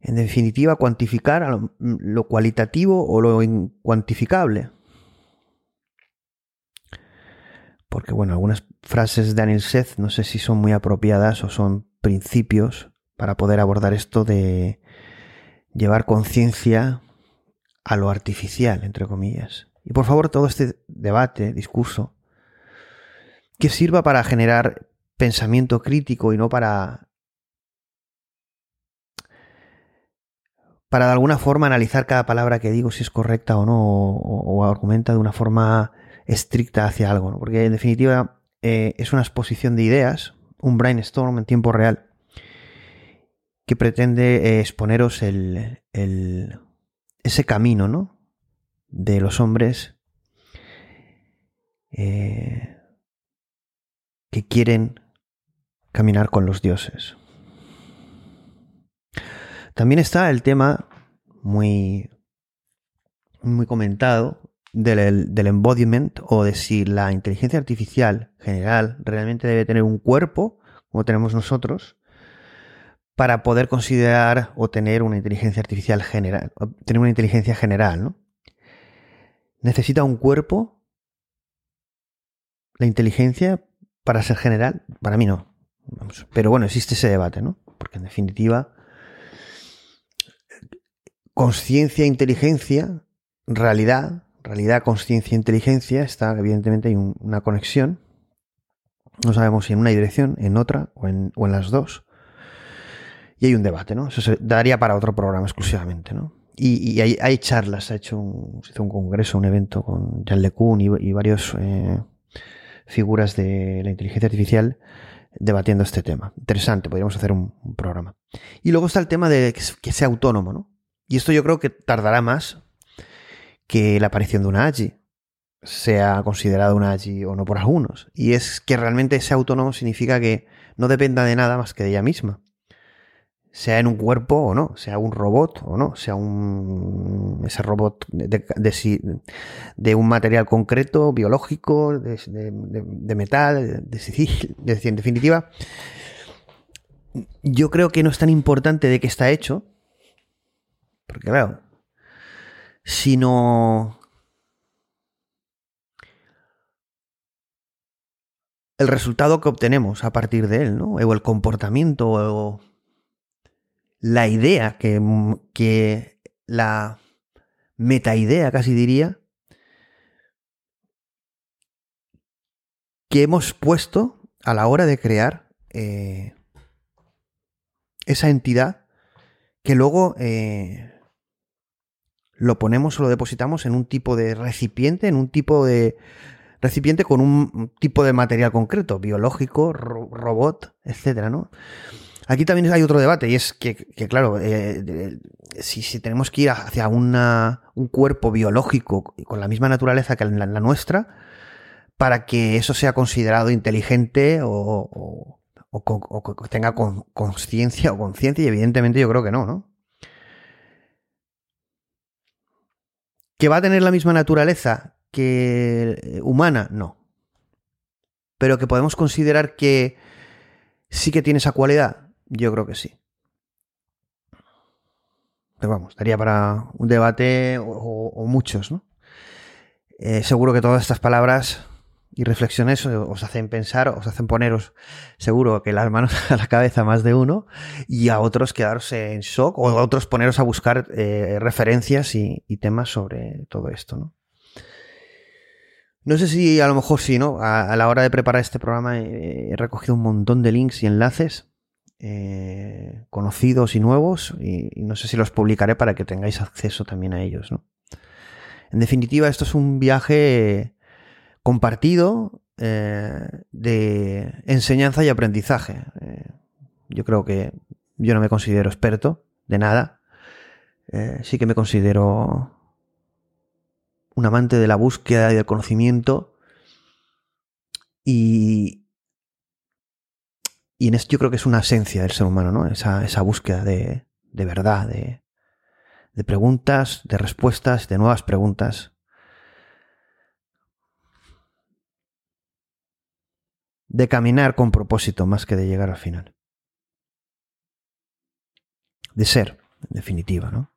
en definitiva, cuantificar lo cualitativo o lo incuantificable. porque bueno, algunas frases de Daniel Seth no sé si son muy apropiadas o son principios para poder abordar esto de llevar conciencia a lo artificial, entre comillas. Y por favor, todo este debate, discurso, que sirva para generar pensamiento crítico y no para para de alguna forma analizar cada palabra que digo si es correcta o no, o, argumenta de una forma estricta hacia algo, porque en definitiva eh, es una exposición de ideas, un brainstorm en tiempo real, que pretende eh, exponeros el, ese camino ¿no? De los hombres eh, que quieren caminar con los dioses. También está el tema muy, muy comentado del, embodiment o de si la inteligencia artificial general realmente debe tener un cuerpo, como tenemos nosotros, para poder considerar o tener una inteligencia artificial general, tener una inteligencia general, ¿no? ¿Necesita un cuerpo la inteligencia para ser general? Para mí no. Pero bueno, existe ese debate, ¿no? Porque en definitiva, conciencia, inteligencia, realidad, realidad, conciencia, inteligencia, está evidentemente hay una conexión. No sabemos si en una dirección, en otra o en, o en las dos. Y hay un debate, ¿no? Eso se daría para otro programa exclusivamente, ¿no? Y, hay, charlas, se ha hecho un, hizo un congreso, un evento con Jan LeCun y, y varios eh, figuras de la inteligencia artificial debatiendo este tema. Interesante, podríamos hacer un, programa. Y luego está el tema de que, sea autónomo, ¿no? Y esto yo creo que tardará más que la aparición de una AGI sea considerada una AGI o no por algunos. Y es que realmente sea autónomo significa que no dependa de nada más que de ella misma sea en un cuerpo o no, sea un robot o no, sea un ese robot de, de, un material concreto, biológico, de, metal, de, en definitiva, yo creo que no es tan importante de qué está hecho, porque claro, sino el resultado que obtenemos a partir de él, ¿no? O el comportamiento o la idea, que, que la metaidea casi diría, que hemos puesto a la hora de crear eh, esa entidad que luego eh, lo ponemos o lo depositamos en un tipo de recipiente, en un tipo de recipiente con un tipo de material concreto, biológico, robot, etcétera, ¿no? Aquí también hay otro debate y es que, claro, eh, si, tenemos que ir hacia una, un cuerpo biológico con la misma naturaleza que la, nuestra, para que eso sea considerado inteligente o, o, tenga conciencia o conciencia, y evidentemente yo creo que no, ¿no? ¿Que va a tener la misma naturaleza que humana? No. Pero que podemos considerar que sí que tiene esa cualidad, yo creo que sí. Pero vamos, estaría para un debate o, muchos, ¿no? Eh, seguro que todas estas palabras y reflexiones os hacen pensar, os hacen poneros seguro que las *laughs* manos a la cabeza más de uno y a otros quedaros en shock o a otros poneros a buscar eh, referencias y, temas sobre todo esto, ¿no? No sé si a lo mejor sí, ¿no? A, la hora de preparar este programa he recogido un montón de links y enlaces eh, conocidos y nuevos y, no sé si los publicaré para que tengáis acceso también a ellos. ¿no? En definitiva, esto es un viaje compartido eh, de enseñanza y aprendizaje. Eh, yo creo que yo no me considero experto de nada. sí que me considero un amante de la búsqueda y del conocimiento. Y, y en esto yo creo que es una esencia del ser humano, ¿no? Esa, esa búsqueda de, de verdad, de, de preguntas, de respuestas, de nuevas preguntas. De caminar con propósito más que de llegar al final. De ser, en definitiva, ¿no?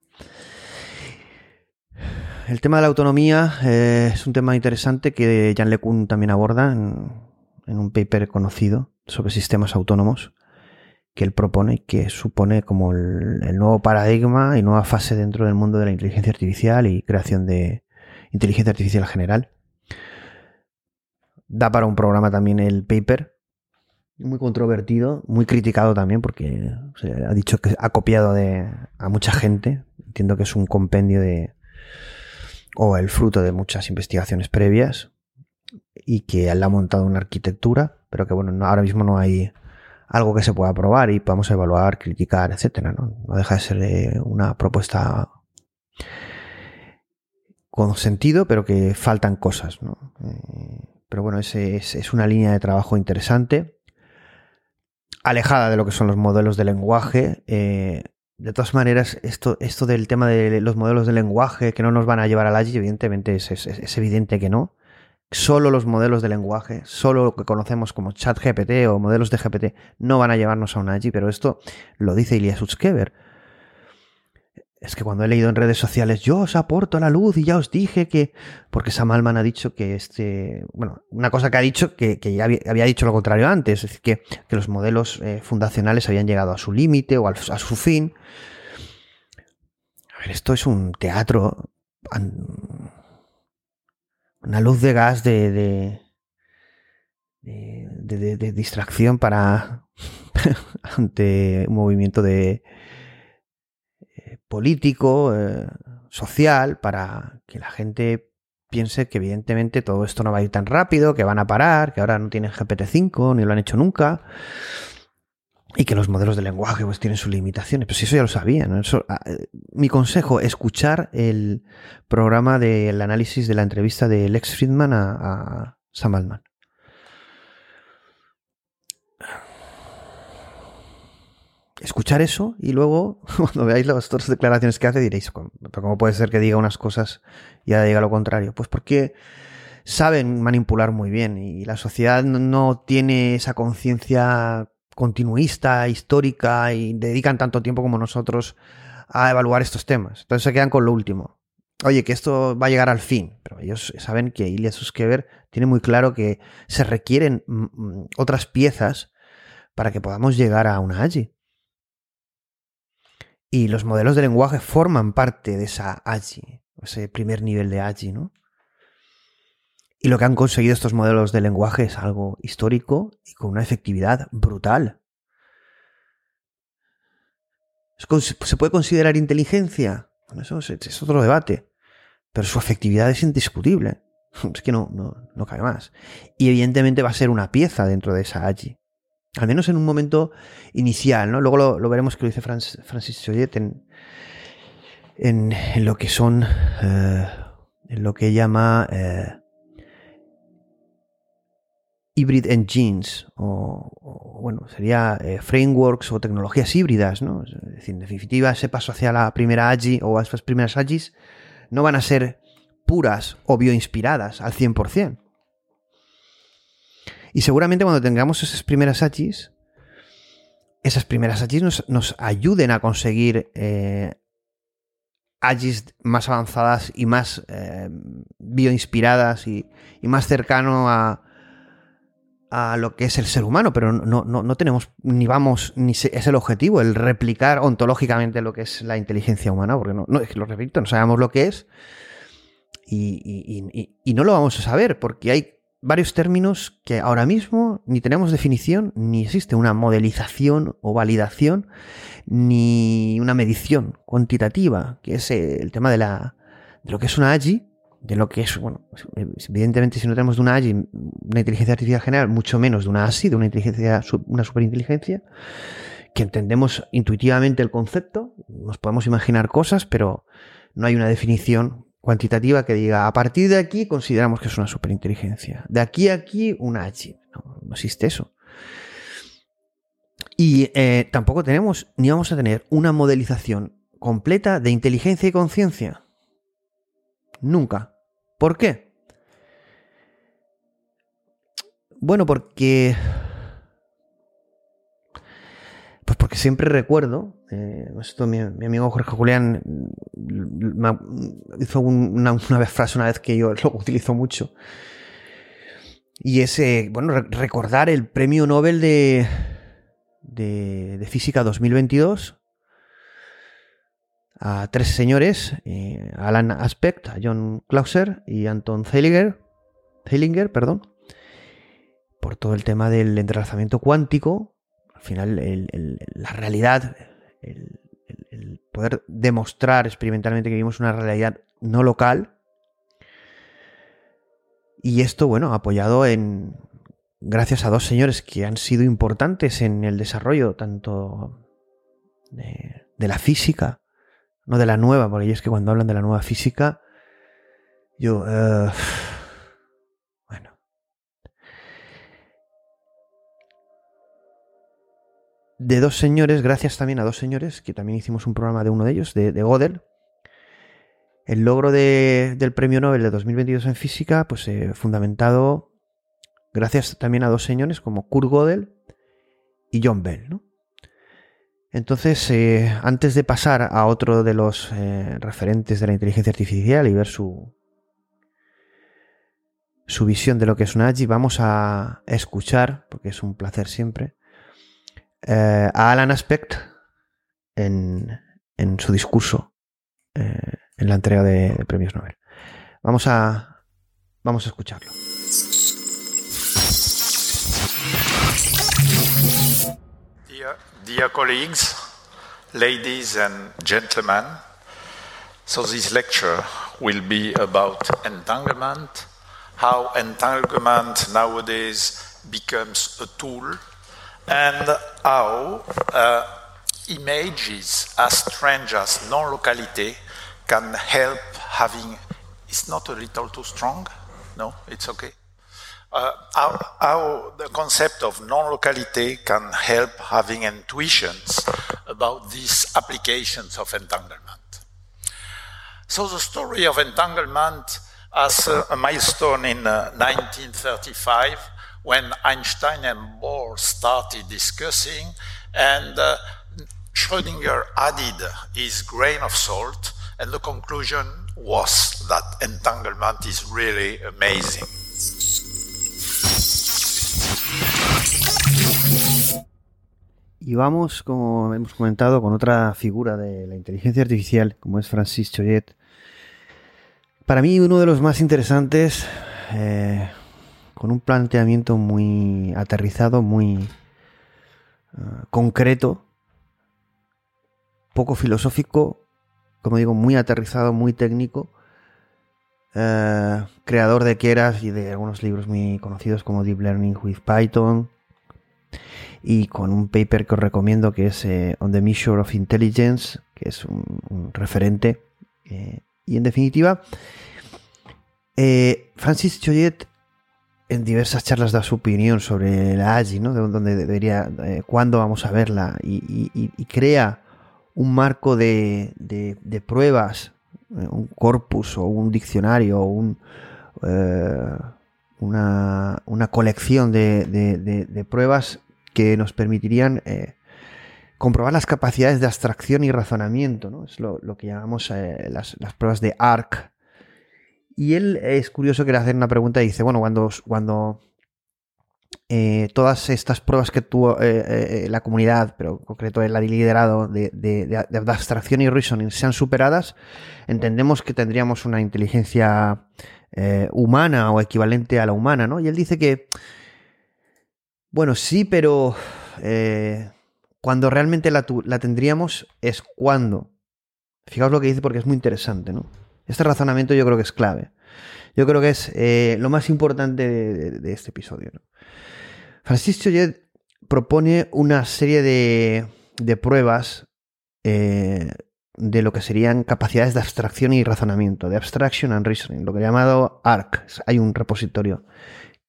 El tema de la autonomía eh, es un tema interesante que Jan LeCun también aborda en, en un paper conocido sobre sistemas autónomos que él propone y que supone como el, nuevo paradigma y nueva fase dentro del mundo de la inteligencia artificial y creación de inteligencia artificial general. Da para un programa también el paper, muy controvertido, muy criticado también porque ha dicho que ha copiado de, a mucha gente. Entiendo que es un compendio de o el fruto de muchas investigaciones previas y que él ha montado una arquitectura, pero que bueno, ahora mismo no hay algo que se pueda probar y podamos evaluar, criticar, etcétera, ¿no? deja de ser eh, una propuesta con sentido, pero que faltan cosas, ¿no? Eh, pero bueno, es, es, una línea de trabajo interesante, alejada de lo que son los modelos de lenguaje. Eh, de todas maneras, esto, esto del tema de los modelos de lenguaje que no nos van a llevar a la evidentemente es, es evidente que no solo los modelos de lenguaje, solo lo que conocemos como chat GPT o modelos de GPT no van a llevarnos a un AGI, pero esto lo dice Ilya Sutskever. Es que cuando he leído en redes sociales, yo os aporto la luz y ya os dije que. Porque Sam Altman ha dicho que este. Bueno, una cosa que ha dicho que, ya había, dicho lo contrario antes, es decir, que, que los modelos eh, fundacionales habían llegado a su límite o a, su fin. A ver, esto es un teatro. Una luz de gas de. de, de, distracción para. *laughs* ante un movimiento de político, eh, social, para que la gente piense que evidentemente todo esto no va a ir tan rápido, que van a parar, que ahora no tienen GPT-5, ni lo han hecho nunca, y que los modelos de lenguaje pues tienen sus limitaciones. Pues eso ya lo sabían. Ah, mi consejo, escuchar el programa del análisis de la entrevista de Lex Friedman a, a Sam Altman. escuchar eso y luego, *laughs* cuando veáis las otras declaraciones que hace, diréis, ¿cómo puede ser que diga unas cosas y ahora diga lo contrario? Pues porque saben manipular muy bien y la sociedad no tiene esa conciencia continuista, histórica y dedican tanto tiempo como nosotros a evaluar estos temas. Entonces se quedan con lo último. Oye, que esto va a llegar al fin, pero ellos saben que Ilya Suskever tiene muy claro que se requieren mm, mm, otras piezas para que podamos llegar a una AGI. Y los modelos de lenguaje forman parte de esa AGI, ese primer nivel de AGI, ¿no? Y lo que han conseguido estos modelos de lenguaje es algo histórico y con una efectividad brutal. ¿Se puede considerar inteligencia? Eso es, otro debate. Pero su efectividad es indiscutible. *laughs* Es que no, no, no cabe más. Y evidentemente va a ser una pieza dentro de esa AGI. Al menos en un momento inicial, ¿no? Luego lo, veremos que lo dice Francis Choyet en, en, lo que son, eh, en lo que llama eh, hybrid engines, o, bueno, sería eh, frameworks o tecnologías híbridas, ¿no? Es decir, en definitiva, ese paso hacia la primera AGI o esas primeras AGIs no van a ser puras o bioinspiradas al 100%. Y seguramente cuando tengamos esas primeras AGIs, esas primeras AGIs nos, ayuden a conseguir eh, AGIs más avanzadas y más eh, bioinspiradas y, más cercano a, a lo que es el ser humano, pero no, no, tenemos, ni vamos, ni es el objetivo, el replicar ontológicamente lo que es la inteligencia humana, porque no, no lo repito, no sabemos lo que es y, y, no lo vamos a saber, porque hay varios términos que ahora mismo ni tenemos definición, ni existe una modelización o validación, ni una medición cuantitativa, que es el tema de, la, de lo que es una AGI, de lo que es, bueno, evidentemente si no tenemos de una AGI, una inteligencia artificial general, mucho menos de una ASI, de una inteligencia, una superinteligencia, que entendemos intuitivamente el concepto, nos podemos imaginar cosas, pero no hay una definición cuantitativa que diga, a partir de aquí consideramos que es una superinteligencia. De aquí a aquí, una H. No, existe eso. Y eh, tampoco tenemos, ni vamos a tener, una modelización completa de inteligencia y conciencia. Nunca. ¿Por qué? Bueno, porque pues porque siempre recuerdo, eh, esto mi, amigo Jorge Julián hizo una, vez frase una vez que yo lo utilizo mucho. Y es, bueno, recordar el premio Nobel de, de, Física 2022 a tres señores, eh, Alan Aspect, a John Clauser y Anton Zeilinger, Zeilinger perdón, por todo el tema del entrelazamiento cuántico al final, la realidad, el, poder demostrar experimentalmente que vivimos una realidad no local. Y esto, bueno, apoyado en. gracias a dos señores que han sido importantes en el desarrollo tanto de, la física, no de la nueva, porque es que cuando hablan de la nueva física, yo. Eh, de dos señores, gracias también a dos señores, que también hicimos un programa de uno de ellos, de, de Gödel, El logro del premio Nobel de 2022 en física, pues eh, fundamentado gracias también a dos señores como Kurt Gödel y John Bell. ¿no? Entonces, eh, antes de pasar a otro de los eh, referentes de la inteligencia artificial y ver su, su visión de lo que es un AGI, vamos a escuchar, porque es un placer siempre, eh, a Alan Aspect en, en su discurso en la entrega de, de, premios Nobel. Vamos a, vamos a escucharlo. Dear colleagues, ladies and gentlemen, so this lecture will be about entanglement, how entanglement nowadays becomes a tool, and how uh, images as strange as non-locality can help having, it's not a little too strong? No, it's okay uh, the concept of non-locality can help having intuitions about these applications of entanglement. So the story of entanglement as a, a milestone in uh, 1935 when Einstein and Bohr started discussing and uh, Schrödinger added his grain of salt and the conclusion was that entanglement is really amazing. Y vamos, como hemos comentado, con otra figura de la inteligencia artificial, como es Francis Choyet. Para mí uno de los más interesantes, eh, con un planteamiento muy aterrizado, muy uh, concreto, poco filosófico, como digo, muy aterrizado, muy técnico, uh, creador de Keras y de algunos libros muy conocidos como Deep Learning with Python, y con un paper que os recomiendo que es eh, On the Measure of Intelligence, que es un, referente. Eh, y en definitiva, eh, Francis Choyet en diversas charlas da su opinión sobre la AGI, ¿no? De dónde debería, eh, cuándo vamos a verla, y, y, crea un marco de, de, de pruebas, eh, un corpus o un diccionario o un, eh, una, una, colección de, de, pruebas que nos permitirían eh, comprobar las capacidades de abstracción y razonamiento, ¿no? es lo, lo que llamamos eh, las, las, pruebas de ARC. Y él es curioso que le hace una pregunta y dice, bueno, cuando, cuando eh, todas estas pruebas que tuvo eh, la comunidad, pero en concreto el liderado de, abstracción y reasoning sean superadas, entendemos que tendríamos una inteligencia humana o equivalente a la humana, ¿no? Y él dice que bueno, sí, pero eh, cuando realmente la, la, tendríamos es cuando. Fijaos lo que dice porque es muy interesante, ¿no? Este razonamiento yo creo que es clave. Yo creo que es eh, lo más importante de, de, de este episodio. ¿no? Francis Choyet propone una serie de, de pruebas eh, de lo que serían capacidades de abstracción y razonamiento, de abstraction and reasoning, lo que he llamado ARC. Hay un repositorio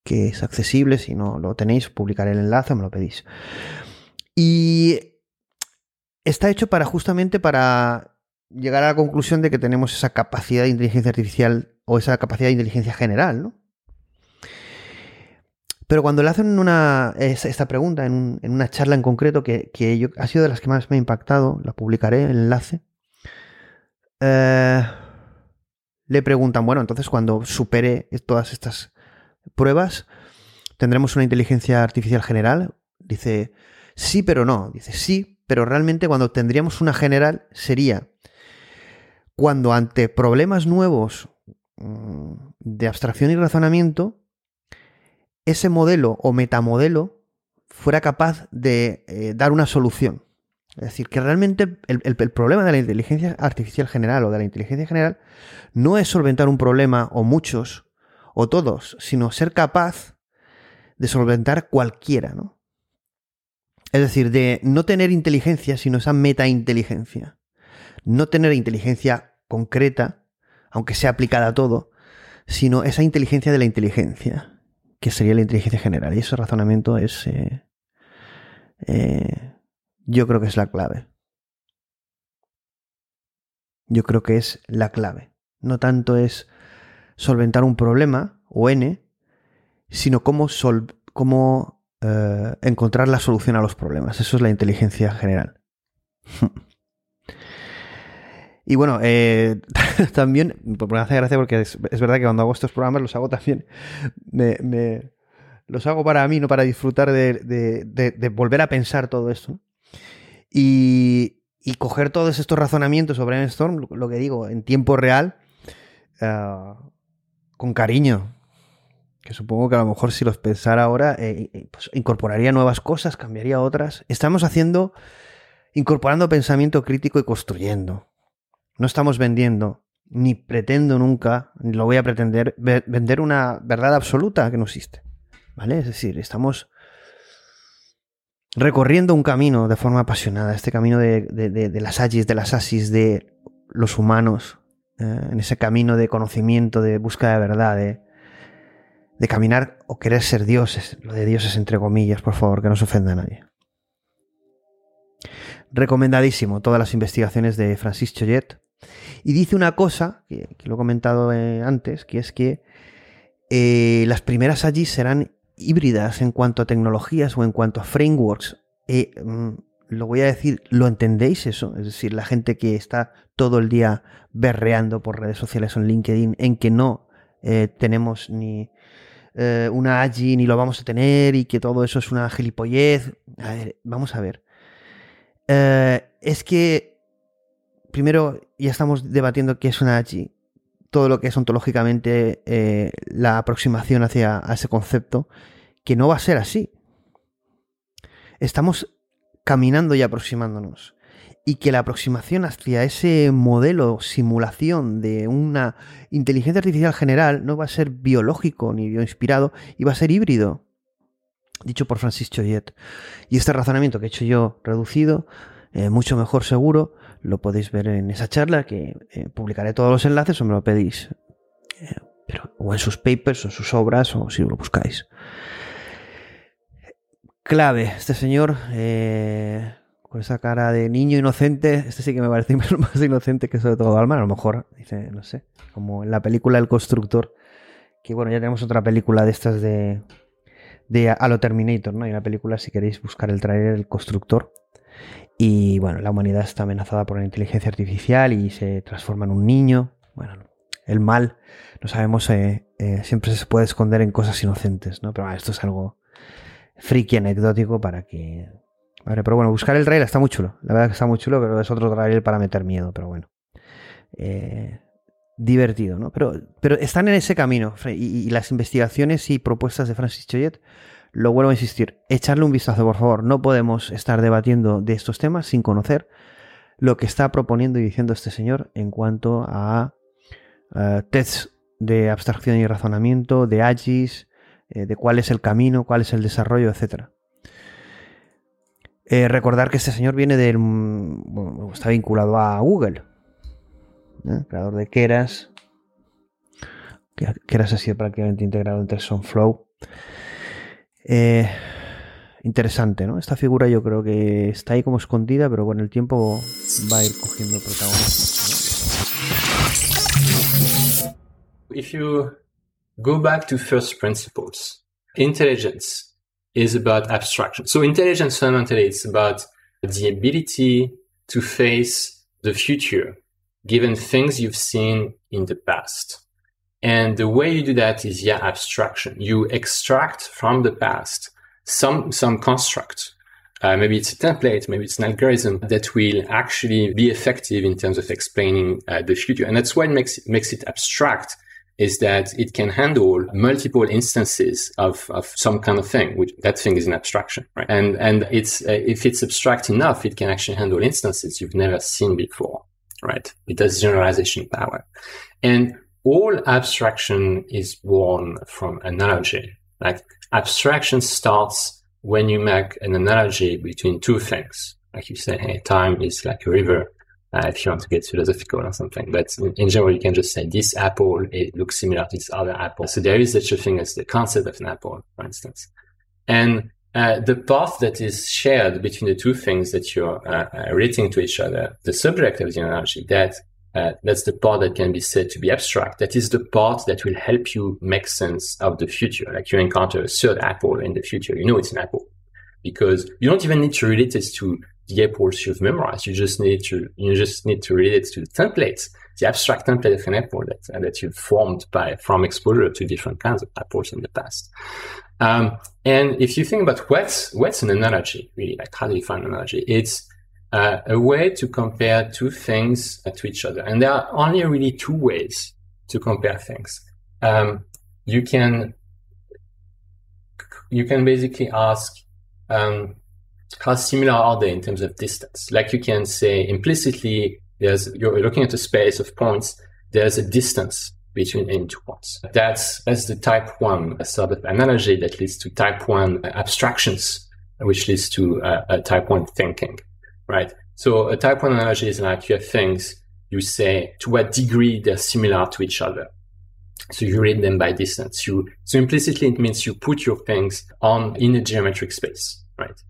que es accesible, si no lo tenéis, publicaré el enlace, me lo pedís. Y está hecho para justamente para llegar a la conclusión de que tenemos esa capacidad de inteligencia artificial o esa capacidad de inteligencia general, ¿no? Pero cuando le hacen esta pregunta en, un, en, una charla en concreto, que, que yo, ha sido de las que más me ha impactado, la publicaré, el enlace, eh, le preguntan, bueno, entonces cuando supere todas estas pruebas, tendremos una inteligencia artificial general. Dice, sí, pero no. Dice, sí, pero realmente cuando tendríamos una general sería cuando ante problemas nuevos mm, de abstracción y razonamiento, ese modelo o metamodelo fuera capaz de eh, dar una solución. Es decir, que realmente el, el, problema de la inteligencia artificial general o de la inteligencia general no es solventar un problema o muchos, o todos, sino ser capaz de solventar cualquiera, ¿no? Es decir, de no tener inteligencia, sino esa metainteligencia. No tener inteligencia concreta, aunque sea aplicada a todo, sino esa inteligencia de la inteligencia, que sería la inteligencia general. Y ese razonamiento es, eh, eh, yo creo que es la clave. Yo creo que es la clave no tanto es solventar un problema o n, sino cómo, cómo eh, encontrar la solución a los problemas. Eso es la inteligencia general. *laughs* y bueno, eh, *laughs* también, me hace gracia porque es, verdad que cuando hago estos programas los hago también, *laughs* me, los hago para mí, no para disfrutar de, volver a pensar todo esto. Y, coger todos estos razonamientos sobre Storm, lo que digo, en tiempo real, eh, con cariño, que supongo que a lo mejor si los pensara ahora, eh, eh, pues incorporaría nuevas cosas, cambiaría otras. Estamos haciendo, incorporando pensamiento crítico y construyendo. No estamos vendiendo, ni pretendo nunca, ni lo voy a pretender, vender una verdad absoluta que no existe. ¿Vale? Es decir, estamos recorriendo un camino de forma apasionada, este camino de, las agis, de las asis, de los humanos, eh, en ese camino de conocimiento, de búsqueda de verdad, de, de caminar o querer ser dioses, lo de dioses entre comillas, por favor, que no se ofenda a nadie. Recomendadísimo todas las investigaciones de Francis Choyet. Y dice una cosa, que, lo he comentado eh, antes, que es que eh, las primeras allí serán híbridas en cuanto a tecnologías o en cuanto a frameworks. Eh, mm, lo voy a decir, ¿lo entendéis eso? Es decir, la gente que está todo el día berreando por redes sociales o en LinkedIn en que no tenemos ni una AGI ni lo vamos a tener y que todo eso es una gilipollez. A ver, vamos a ver. Es que, primero, ya estamos debatiendo qué es una AGI. Todo lo que es ontológicamente eh, la aproximación hacia ese concepto, que no va a ser así. Estamos caminando y aproximándonos y que la aproximación hacia ese modelo simulación de una inteligencia artificial general no va a ser biológico ni bioinspirado y va a ser híbrido. Dicho por Francis Choyet. Y este razonamiento que he hecho yo reducido, eh, mucho mejor seguro, lo podéis ver en esa charla que eh, publicaré todos los enlaces o me lo pedís. Eh, pero, o en sus papers o en sus obras o si lo buscáis. Clave, este señor con esa cara de niño inocente. Este sí que me parece *laughs* más inocente que sobre todo Alma. A lo mejor, dice, no sé, como en la película El Constructor. Que bueno, ya tenemos otra película de estas de, de a lo Terminator, ¿no? Hay una película, si queréis buscar el trailer, El Constructor. Y bueno, la humanidad está amenazada por la inteligencia artificial y se transforma en un niño. Bueno, el mal, no sabemos, eh, eh, siempre se puede esconder en cosas inocentes, ¿no? Pero bueno, esto es algo friki anecdótico para que pero bueno, buscar el trailer está muy chulo. La verdad que está muy chulo, pero es otro trailer para meter miedo, pero bueno. Eh, divertido, ¿no? Pero, pero están en ese camino. Y, las investigaciones y propuestas de Francis Choyet, lo vuelvo a insistir, echarle un vistazo, por favor. No podemos estar debatiendo de estos temas sin conocer lo que está proponiendo y diciendo este señor en cuanto a uh, tests de abstracción y razonamiento, de AGIS, eh, de cuál es el camino, cuál es el desarrollo, etcétera. Eh, recordar que este señor viene del. Bueno, está vinculado a Google. ¿eh? Creador de Keras. Keras ha sido prácticamente integrado entre Sunflow. Eh, interesante, ¿no? Esta figura yo creo que está ahí como escondida, pero con el tiempo va a ir cogiendo protagonismo. If you go back to first principles, intelligence is about abstraction. So intelligence fundamentally is about the ability to face the future given things you've seen in the past. And the way you do that is yeah, abstraction. You extract from the past some, some construct. Uh, maybe it's a template, maybe it's an algorithm that will actually be effective in terms of explaining uh, the future. And that's what makes, makes it abstract is that it can handle multiple instances of, of some kind of thing, which that thing is an abstraction, right? And, and it's, uh, if it's abstract enough, it can actually handle instances you've never seen before, right? It has generalization power. And all abstraction is born from analogy. Like abstraction starts when you make an analogy between two things. Like you say, hey, time is like a river uh, if you want to get philosophical or something. But in general, you can just say this apple it looks similar to this other apple. So there is such a thing as the concept of an apple, for instance. And uh, the path that is shared between the two things that you're uh, uh relating to each other, the subject of the analogy, that uh, that's the part that can be said to be abstract. That is the part that will help you make sense of the future. Like you encounter a third apple in the future, you know it's an apple because you don't even need to relate it to the apples you've memorized. You just need to you just need to relate it to the templates, the abstract template of an apple that uh, that you've formed by from exposure to different kinds of apples in the past. Um, and if you think about what's what's an analogy, really, like how do you find an analogy? It's uh, a way to compare two things uh, to each other, and there are only really two ways to compare things. Um, you can you can basically ask um, how similar are they in terms of distance? Like you can say implicitly, there's you're looking at a space of points. There's a distance between any two points. That's that's the type one sort of analogy that leads to type one abstractions, which leads to uh, a type one thinking, right? So a type one analogy is like you have things you say to what degree they're similar to each other. So you read them by distance. You so implicitly it means you put your things on in a geometric space, right?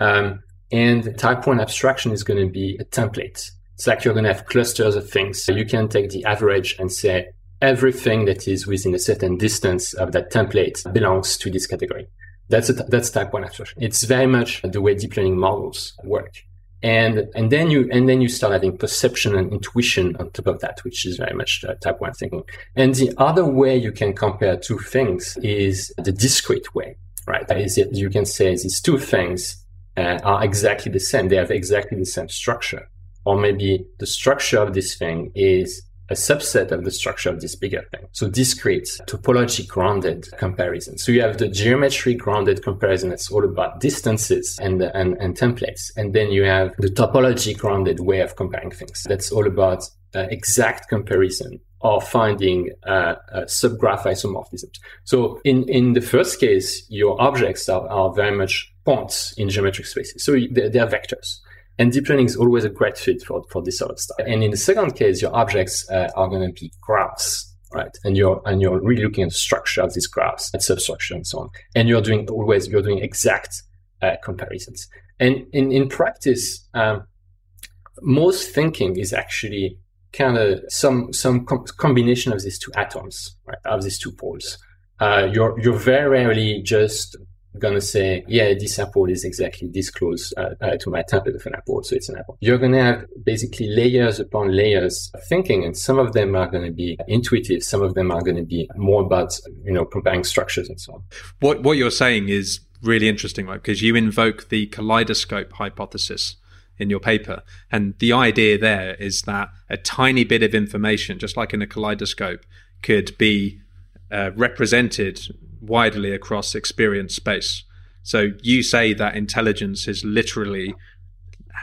Um, and type one abstraction is going to be a template. It's like you're going to have clusters of things. So you can take the average and say everything that is within a certain distance of that template belongs to this category. That's a, that's type one abstraction. It's very much the way deep learning models work. And, and then you, and then you start having perception and intuition on top of that, which is very much type one thinking. And the other way you can compare two things is the discrete way, right? That is, you can say these two things uh, are exactly the same. They have exactly the same structure. Or maybe the structure of this thing is a subset of the structure of this bigger thing. So discrete, topology grounded comparison. So you have the geometry grounded comparison that's all about distances and, and, and templates. And then you have the topology grounded way of comparing things. That's all about uh, exact comparison or finding uh, uh, subgraph isomorphisms. So in, in the first case, your objects are, are very much points in geometric spaces. So they, they are vectors. And deep learning is always a great fit for, for this sort of stuff. And in the second case, your objects uh, are going to be graphs, right? And you're, and you're really looking at the structure of these graphs and substructure and so on. And you're doing always, you're doing exact uh, comparisons. And in, in practice, um, most thinking is actually kind of some, some com- combination of these two atoms, right? Of these two poles. Uh, you're, you're very rarely just going to say, yeah, this apple is exactly this close uh, uh, to my template of an apple, so it's an apple. You're going to have basically layers upon layers of thinking, and some of them are going to be intuitive, some of them are going to be more about, you know, comparing structures and so on. What, what you're saying is really interesting, right? Because you invoke the kaleidoscope hypothesis in your paper. And the idea there is that a tiny bit of information, just like in a kaleidoscope, could be uh, represented widely across experience space. So you say that intelligence is literally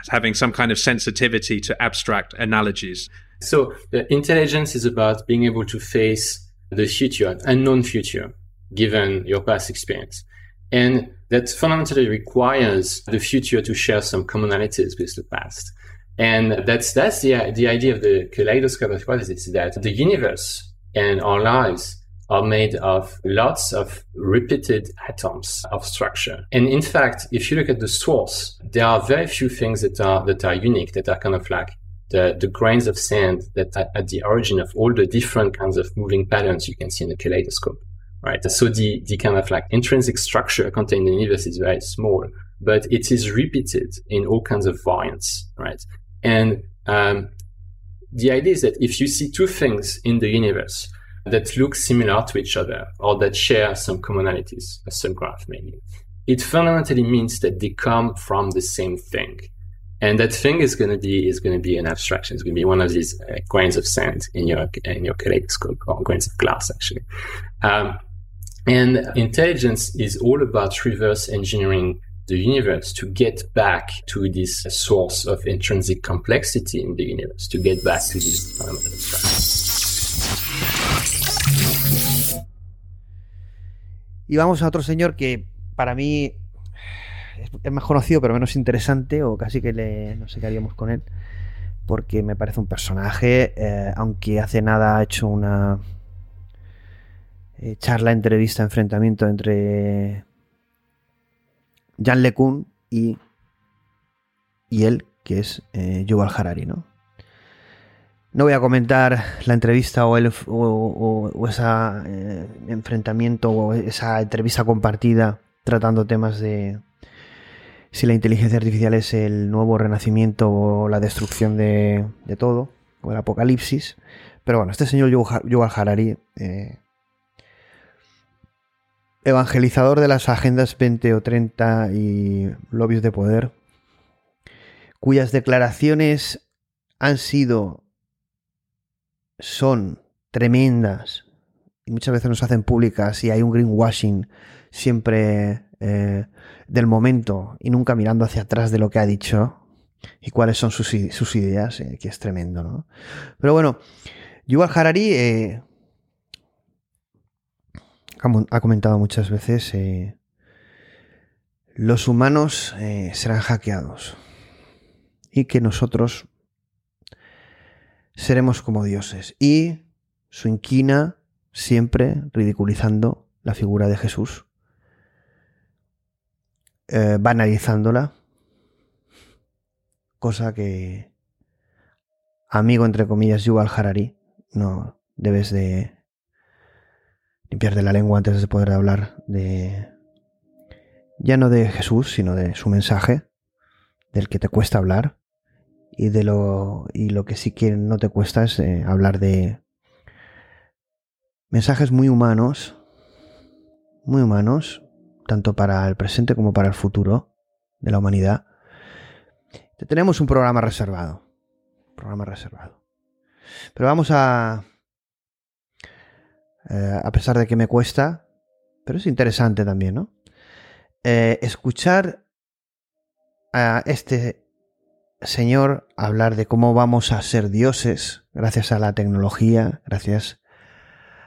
having some kind of sensitivity to abstract analogies. So the intelligence is about being able to face the future, unknown future, given your past experience. And that fundamentally requires the future to share some commonalities with the past. And that's that's the the idea of the kaleidoscope hypothesis that the universe and our lives are made of lots of repeated atoms of structure. And in fact, if you look at the source, there are very few things that are, that are unique, that are kind of like the, the grains of sand that are at the origin of all the different kinds of moving patterns you can see in the kaleidoscope, right? So the, the kind of like intrinsic structure contained in the universe is very small, but it is repeated in all kinds of variants, right? And, um, the idea is that if you see two things in the universe, that look similar to each other or that share some commonalities, a subgraph maybe. It fundamentally means that they come from the same thing. And that thing is going to be is going to be an abstraction. It's going to be one of these uh, grains of sand in your in your kaleidoscope, or grains of glass, actually. Um, and intelligence is all about reverse engineering the universe to get back to this source of intrinsic complexity in the universe, to get back to this fundamental Y vamos a otro señor que para mí es más conocido pero menos interesante, o casi que le, no sé qué haríamos con él, porque me parece un personaje, eh, aunque hace nada ha hecho una eh, charla, entrevista, enfrentamiento entre Jan LeCun y, y él, que es eh, Harari, ¿no? No voy a comentar la entrevista o, ese eh, enfrentamiento o esa entrevista compartida tratando temas de si la inteligencia artificial es el nuevo renacimiento o la destrucción de, todo, o el apocalipsis. Pero bueno, este señor Yuval Harari, eh, evangelizador de las agendas 20 o 30 y lobbies de poder, cuyas declaraciones han sido son tremendas y muchas veces nos hacen públicas y hay un greenwashing siempre eh, del momento y nunca mirando hacia atrás de lo que ha dicho y cuáles son sus, ideas, eh, que es tremendo, ¿no? Pero bueno, Yuval Harari eh, ha comentado muchas veces los humanos serán hackeados y que nosotros seremos como dioses. Y su inquina siempre ridiculizando la figura de Jesús, eh, banalizándola, cosa que, amigo entre comillas, Yuval Harari, no debes de limpiarte la lengua antes de poder hablar de ya no de Jesús, sino de su mensaje, del que te cuesta hablar, y de lo y lo que sí que no te cuesta es eh, hablar de mensajes muy humanos muy humanos tanto para el presente como para el futuro de la humanidad. Te tenemos un programa reservado programa reservado. Pero vamos a eh, a pesar de que me cuesta pero es interesante también no eh, escuchar a este Señor, hablar de cómo vamos a ser dioses gracias a la tecnología, gracias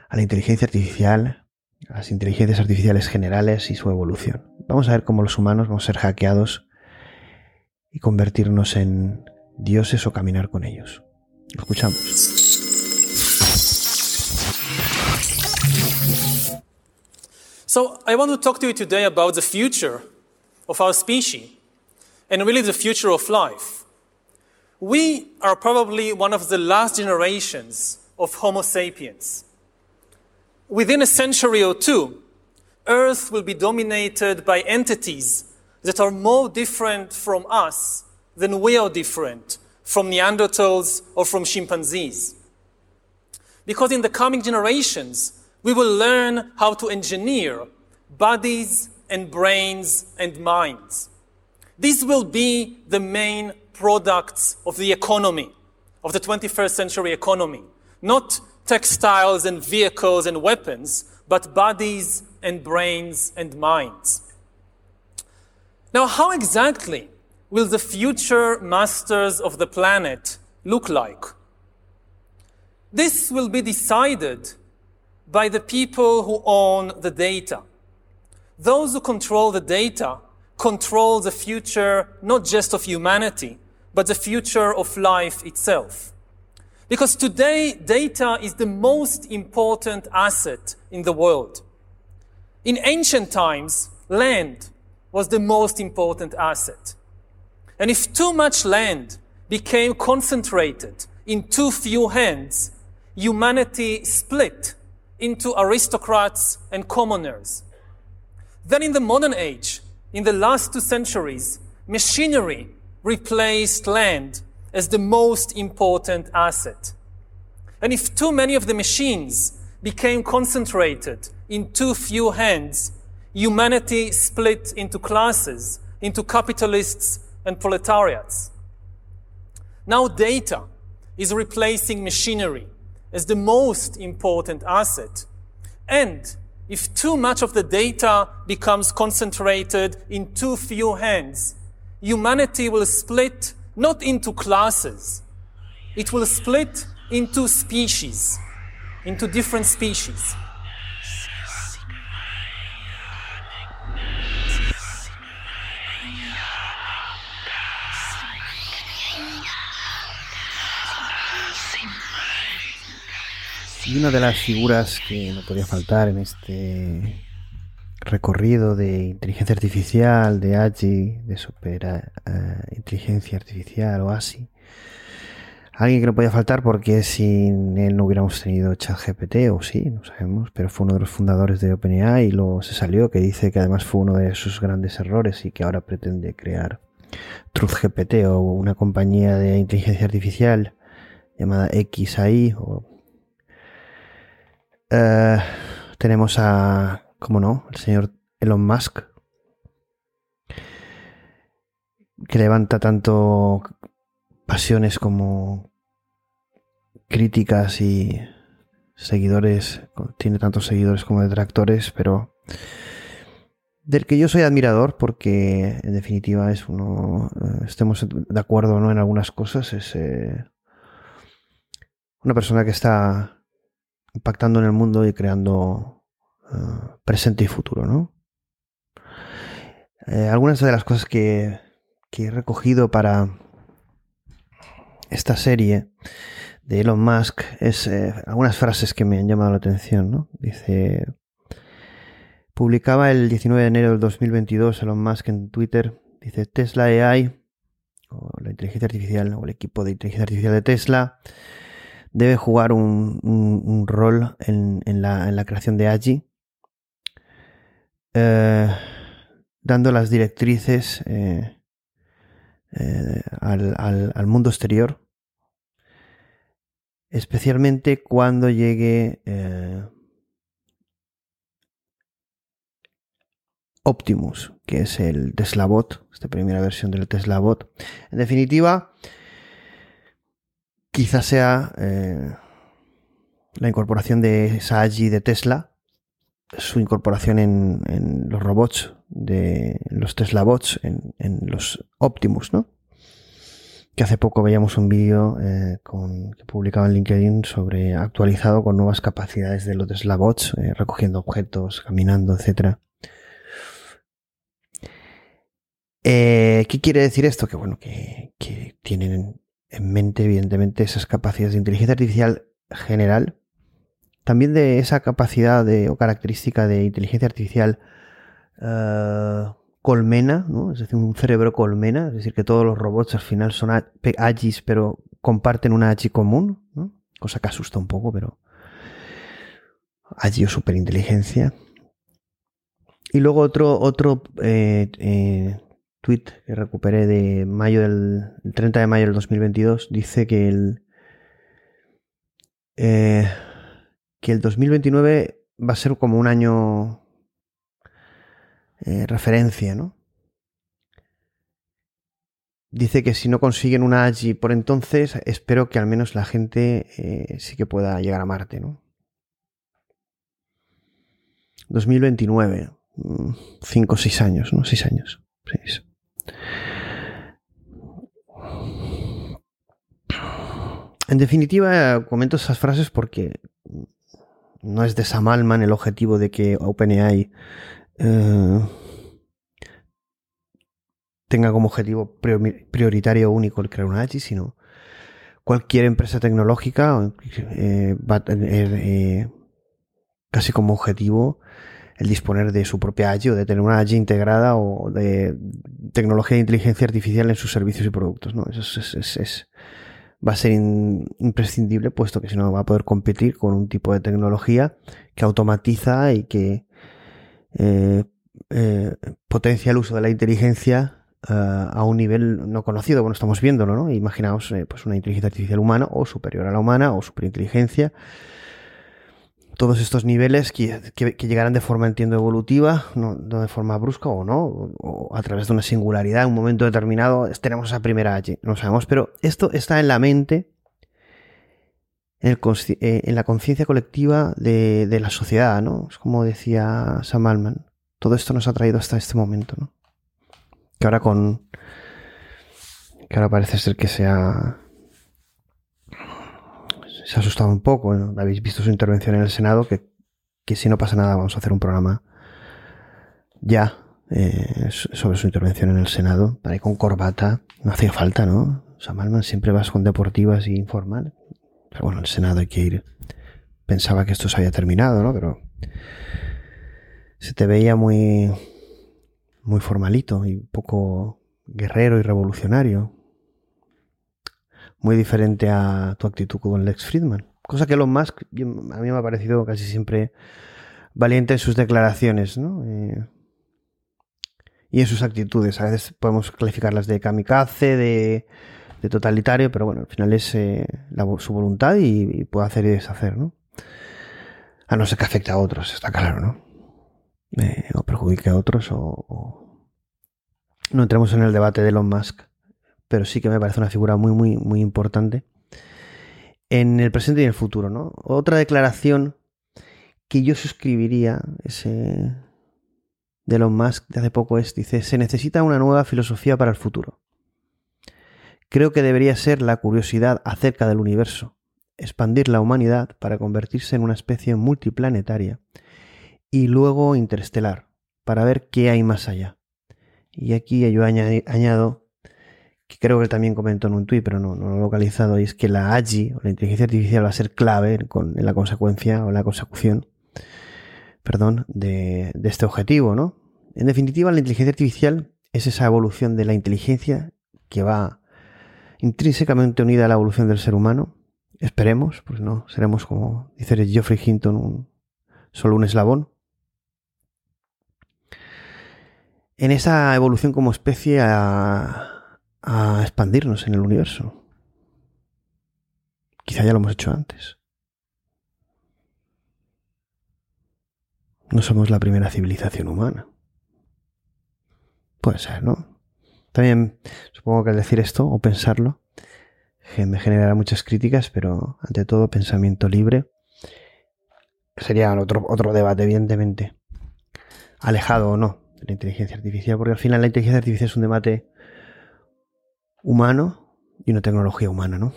a la inteligencia artificial, a las inteligencias artificiales generales y su evolución. Vamos a ver cómo los humanos vamos a ser hackeados y convertirnos en dioses o caminar con ellos. Lo escuchamos. So, I want to talk to you today about the future of our species and really the future of life. We are probably one of the last generations of Homo sapiens. Within a century or two, Earth will be dominated by entities that are more different from us than we are different from Neanderthals or from chimpanzees. Because in the coming generations, we will learn how to engineer bodies and brains and minds. This will be the main products of the economy, of the 21st century economy. Not textiles and vehicles and weapons, but bodies and brains and minds. Now, how exactly will the future masters of the planet look like? This will be decided by the people who own the data. Those who control the data control the future not just of humanity, but the future of life itself. Because today, data is the most important asset in the world. In ancient times, land was the most important asset. And if too much land became concentrated in too few hands, humanity split into aristocrats and commoners. Then in the modern age, in the last two centuries, machinery replaced land as the most important asset. And if too many of the machines became concentrated in too few hands, humanity split into classes, into capitalists and proletariats. Now data is replacing machinery as the most important asset. And if too much of the data becomes concentrated in too few hands, humanity will split not into classes, it will split into species, into different species. Y una de las figuras que no podía faltar en este recorrido de inteligencia artificial, de AGI, de super eh, inteligencia artificial o ASI, Alguien que no podía faltar porque sin él no hubiéramos tenido ChatGPT, o sí, no sabemos, pero fue uno de los fundadores de OpenAI y luego se salió, que dice que además fue uno de sus grandes errores y que ahora pretende crear TruthGPT o una compañía de inteligencia artificial llamada XAI. O, eh, tenemos a, como no, el señor Elon Musk, que levanta tanto pasiones como críticas y seguidores, tiene tantos seguidores como detractores, pero del que yo soy admirador porque en definitiva es uno, eh, estemos de acuerdo no en algunas cosas, es eh, una persona que está impactando en el mundo y creando eh, presente y futuro, ¿no? algunas de las cosas que, que he recogido para esta serie de Elon Musk es eh, algunas frases que me han llamado la atención, ¿no? Dice, publicaba el 19 de enero del 2022 Elon Musk en Twitter, dice, Tesla AI, o la inteligencia artificial, o el equipo de inteligencia artificial de Tesla, debe jugar un, rol en, la, creación de AGI, eh, dando las directrices eh, al mundo exterior especialmente cuando llegue eh, Optimus, que es el Tesla Bot, esta primera versión del Tesla Bot. En definitiva, quizás sea eh, la incorporación de Saji de Tesla, su incorporación en, los robots de los Tesla Bots, en, los Optimus, ¿no? que hace poco veíamos un vídeo eh, que publicaba en LinkedIn sobre actualizado con nuevas capacidades de los Tesla Bots, eh, recogiendo objetos, caminando, etc. Eh, ¿Qué quiere decir esto? Que bueno, que, tienen en mente, evidentemente, esas capacidades de inteligencia artificial general, también de esa capacidad de, o característica de inteligencia artificial colmena, ¿no? es decir, un cerebro colmena, es decir, que todos los robots al final son AGIs, pero comparten una AGI común, ¿no? cosa que asusta un poco, pero AGI o superinteligencia. Y luego otro, otro eh, eh, tweet que recuperé de mayo del 30 de mayo del 2022 dice que el eh, que el 2029 va a ser como un año eh, referencia, ¿no? Dice que si no consiguen una AGI por entonces, espero que al menos la gente eh, sí que pueda llegar a Marte, ¿no? 2029, 5 o 6 años, ¿no? 6 años. En definitiva, comento esas frases porque no es de Sam Altman el objetivo de que OpenAI eh, tenga como objetivo prioritario único el crear una AGI, sino cualquier empresa tecnológica eh, va a tener eh, casi como objetivo el disponer de su propia AGI o de tener una AGI integrada o de tecnología de inteligencia artificial en sus servicios y productos. ¿no? Eso es, va a ser imprescindible puesto que si no va a poder competir con un tipo de tecnología que automatiza y que eh, eh, potencia el uso de la inteligencia eh, a un nivel no conocido, bueno, estamos viéndolo, ¿no? Imaginaos pues una inteligencia artificial humana o superior a la humana o superinteligencia. Todos estos niveles que, llegarán de forma, entiendo, evolutiva, no, de forma brusca o no, o, a través de una singularidad en un momento determinado, tenemos esa primera H, no sabemos, pero esto está en la mente eh, en, la conciencia colectiva de, la sociedad, ¿no? Es como decía Sam Altman. Todo esto nos ha traído hasta este momento, ¿no? Que ahora con. Que ahora parece ser que se ha. Se ha asustado un poco. Habéis visto su intervención en el Senado, que, si no pasa nada vamos a hacer un programa ya eh, sobre su intervención en el Senado. Para con corbata. No hacía falta, ¿no? Sam Altman siempre vas con deportivas y informal. Pero bueno, el Senado hay que ir. Pensaba que esto se había terminado, ¿no? Pero se te veía muy, muy formalito y poco guerrero y revolucionario. Muy diferente a tu actitud con Lex Friedman. Cosa que Elon Musk a mí me ha parecido casi siempre valiente en sus declaraciones, ¿no? Eh, y en sus actitudes. A veces podemos calificarlas de kamikaze, de, totalitario, pero bueno, al final es eh, su voluntad y, puede hacer y deshacer, ¿no? A no ser que afecte a otros, está claro, ¿no? Eh, o perjudique a otros o, No entremos en el debate de Elon Musk, pero sí que me parece una figura muy, muy, muy importante en el presente y en el futuro, ¿no? Otra declaración que yo suscribiría, ese de Elon Musk de hace poco es, dice, se necesita una nueva filosofía para el futuro. Creo que debería ser la curiosidad acerca del universo, expandir la humanidad para convertirse en una especie multiplanetaria y luego interestelar, para ver qué hay más allá. Y aquí yo añado, que creo que también comentó en un tuit, pero no, lo he localizado, y es que la AGI, la inteligencia artificial, va a ser clave en la consecuencia o la consecución perdón, de, este objetivo, ¿no? En definitiva, la inteligencia artificial es esa evolución de la inteligencia que va intrínsecamente unida a la evolución del ser humano. Esperemos, pues no, seremos como dice Geoffrey Hinton, solo un eslabón. En esa evolución como especie a, a expandirnos en el universo. Quizá ya lo hemos hecho antes. No somos la primera civilización humana. Puede ser, ¿no? También supongo que al decir esto o pensarlo me generará muchas críticas, pero ante todo pensamiento libre sería otro, otro debate, evidentemente. Alejado o no de la inteligencia artificial, porque al final la inteligencia artificial es un debate humano y una tecnología humana, ¿no?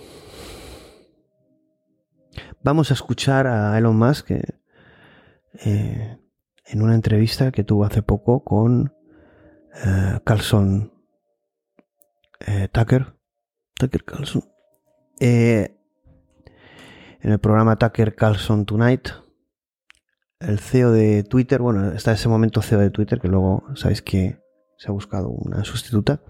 Vamos a escuchar a Elon Musk, que eh, en una entrevista que tuvo hace poco con eh, Carlson eh, Tucker. Tucker Carlson. Eh, en el programa Tucker Carlson Tonight. El CEO de Twitter, bueno, está ese momento CEO de Twitter, que luego sabéis que se ha buscado una sustituta,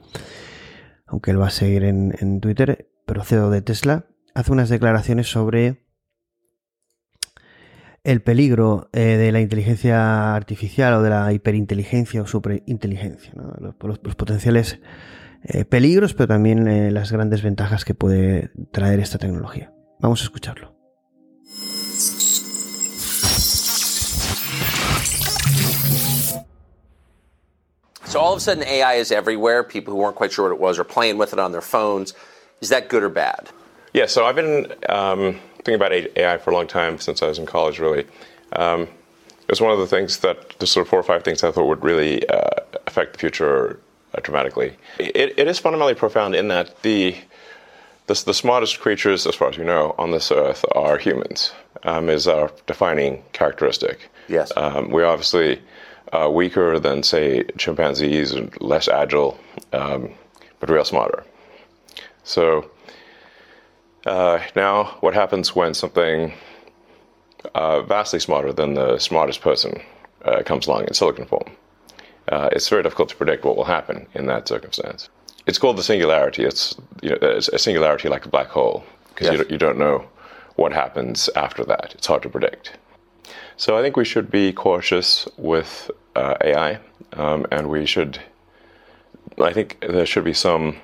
aunque él va a seguir en, en Twitter, pero CEO de Tesla, hace unas declaraciones sobre el peligro eh, de la inteligencia artificial o de la hiperinteligencia o superinteligencia, los, potenciales eh, peligros, pero también eh, las grandes ventajas que puede traer esta tecnología. Vamos a escucharlo. So all of a sudden AI is everywhere. People who weren't quite sure what it was are playing with it on their phones. Is that good or bad? Yeah, so I've been um, thinking about AI for a long time since I was in college, really. Um, it's one of the things that the sort of four or five things I thought would really uh, affect the future uh, dramatically. It, it is fundamentally profound in that the, the, the smartest creatures, as far as we know, on this earth are humans. Um, is our defining characteristic. Yes. Um, we're obviously uh, weaker than, say, chimpanzees less agile, um, but real smarter. So uh, now, what happens when something uh, vastly smarter than the smartest person uh, comes along in silicon form? Uh, it's very difficult to predict what will happen in that circumstance. It's called the singularity. It's, you know, it's a singularity like a black hole because yes. you, you don't know what happens after that. It's hard to predict. So I think we should be cautious with uh, AI, um, and we should. I think there should be some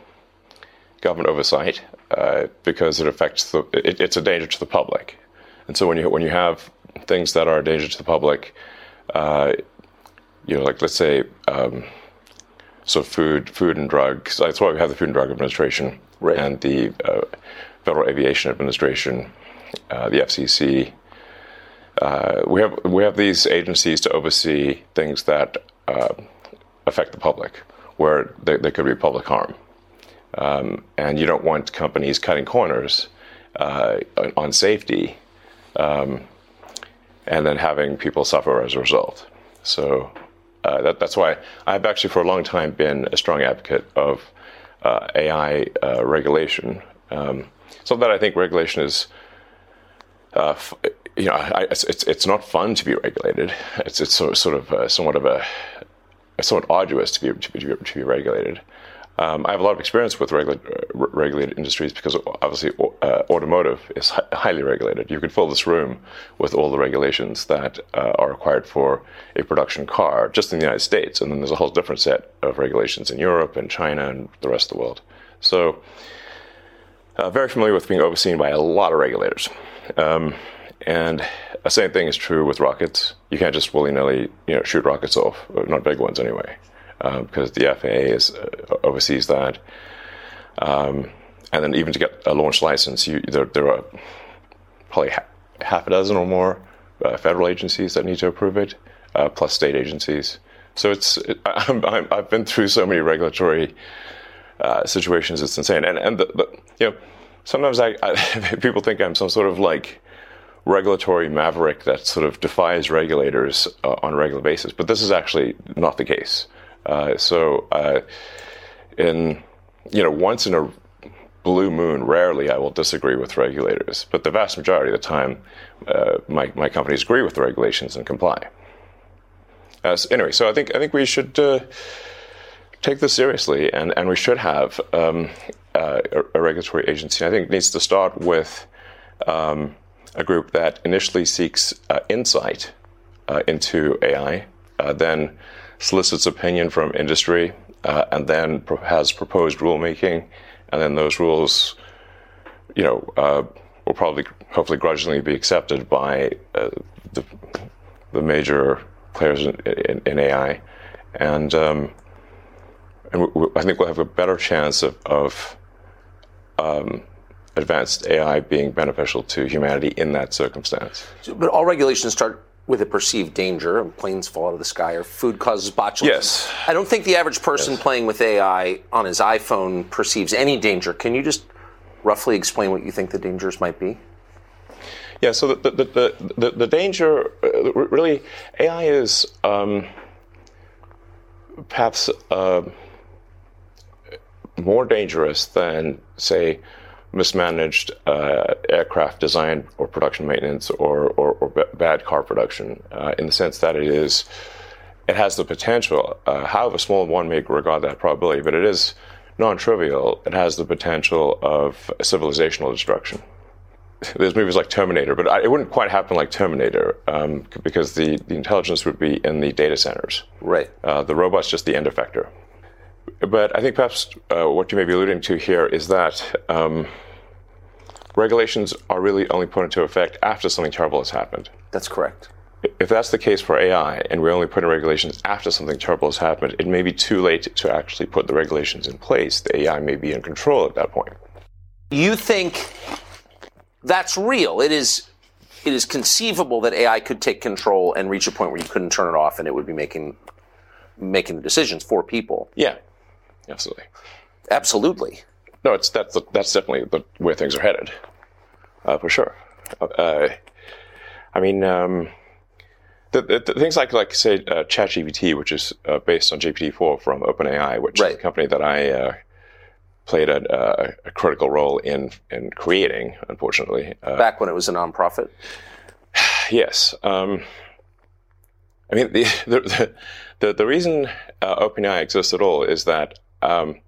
government oversight uh, because it affects the. It, it's a danger to the public, and so when you when you have things that are a danger to the public, uh, you know, like let's say, um, so food, food and drugs. That's why we have the Food and Drug Administration right. and the uh, Federal Aviation Administration, uh, the FCC. Uh, we have we have these agencies to oversee things that affect the public, where there, there could be public harm. Um, and you don't want companies cutting corners uh, on safety um, and then having people suffer as a result. So uh, that, that's why I've actually, for a long time, been a strong advocate of uh, AI uh, regulation. Um, so that I think regulation is, uh, f- you know, I, it's, it's not fun to be regulated. It's it's sort of, sort of uh, somewhat of a somewhat arduous to be to be, to be regulated. Um, I have a lot of experience with regula- regulated industries because obviously uh, automotive is hi- highly regulated. You could fill this room with all the regulations that uh, are required for a production car just in the United States, and then there's a whole different set of regulations in Europe and China and the rest of the world. So, uh, very familiar with being overseen by a lot of regulators. Um, and the same thing is true with rockets. You can't just willy nilly, you know, shoot rockets off, not big ones anyway um, because the FAA is uh, oversees that. Um, and then even to get a launch license, you, there, there, are probably ha- half a dozen or more uh, federal agencies that need to approve it, uh, plus state agencies. So it's it, *laughs* i have been through so many regulatory uh, situations; it's insane. And and the, the, you know sometimes I, I, *laughs* people think I'm some sort of like regulatory maverick that sort of defies regulators uh, on a regular basis, but this is actually not the case. Uh, so, uh, in you know, once in a blue moon, rarely I will disagree with regulators, but the vast majority of the time, uh, my my companies agree with the regulations and comply. Uh, so anyway, so I think I think we should uh, take this seriously, and and we should have um, a, a, regulatory agency. I think it needs to start with. Um, a group that initially seeks insight into AI, then solicits opinion from industry, uh, and then pro- has proposed rulemaking, and then those rules, you know, uh, will probably, hopefully, grudgingly be accepted by uh, the, the major players in, in, in AI, and um, and think we'll have a better chance of, of um, advanced AI being beneficial to humanity in that circumstance. But all regulations start with a perceived danger. And planes fall out of the sky or food causes botulism. Yes. I don't think the average person yes. playing with AI on his iPhone perceives any danger. Can you just roughly explain what you think the dangers might be? Yeah, so the, the, the, the, the danger, uh, really, AI is um, perhaps uh, more dangerous than, say, mismanaged uh, aircraft design or production maintenance or, or, or b- bad car production uh, in the sense that it is it has the potential uh, however small one may regard that probability but it is non-trivial. It has the potential of civilizational destruction. There's movies like terminator but it wouldn't quite happen like terminator um, because the, the intelligence would be in the data centers. Right. Uh, the robot's just the end effector but I think perhaps uh, what you may be alluding to here is that um, regulations are really only put into effect after something terrible has happened. That's correct. If that's the case for AI, and we only put in regulations after something terrible has happened, it may be too late to actually put the regulations in place. The AI may be in control at that point. You think that's real? It is. It is conceivable that AI could take control and reach a point where you couldn't turn it off, and it would be making making the decisions for people. Yeah, absolutely. Absolutely. No, it's that's that's definitely the, where things are headed, uh, for sure. Uh, I mean, um, the, the, the, things like like say uh, ChatGPT, which is uh, based on GPT-4 from OpenAI, which right. is a company that I uh, played a, a, critical role in in creating. Unfortunately, uh, back when it was a nonprofit. *sighs* yes. Um, I mean, the *laughs* the the, the reason OpenAI exists at all is that. Um,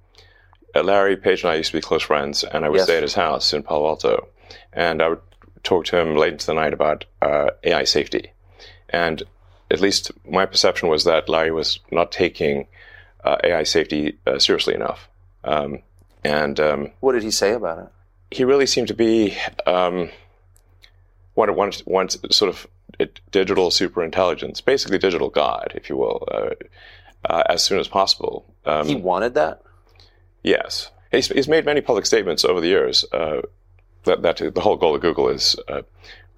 uh, Larry Page and I used to be close friends, and I would yes. stay at his house in Palo Alto, and I would talk to him late into the night about uh, AI safety. And at least my perception was that Larry was not taking uh, AI safety uh, seriously enough. Um, and um, what did he say about it? He really seemed to be um, one, one, one sort of digital super intelligence, basically digital God, if you will, uh, uh, as soon as possible. Um, he wanted that. Yes. He's, he's made many public statements over the years uh, that, that the whole goal of Google is uh,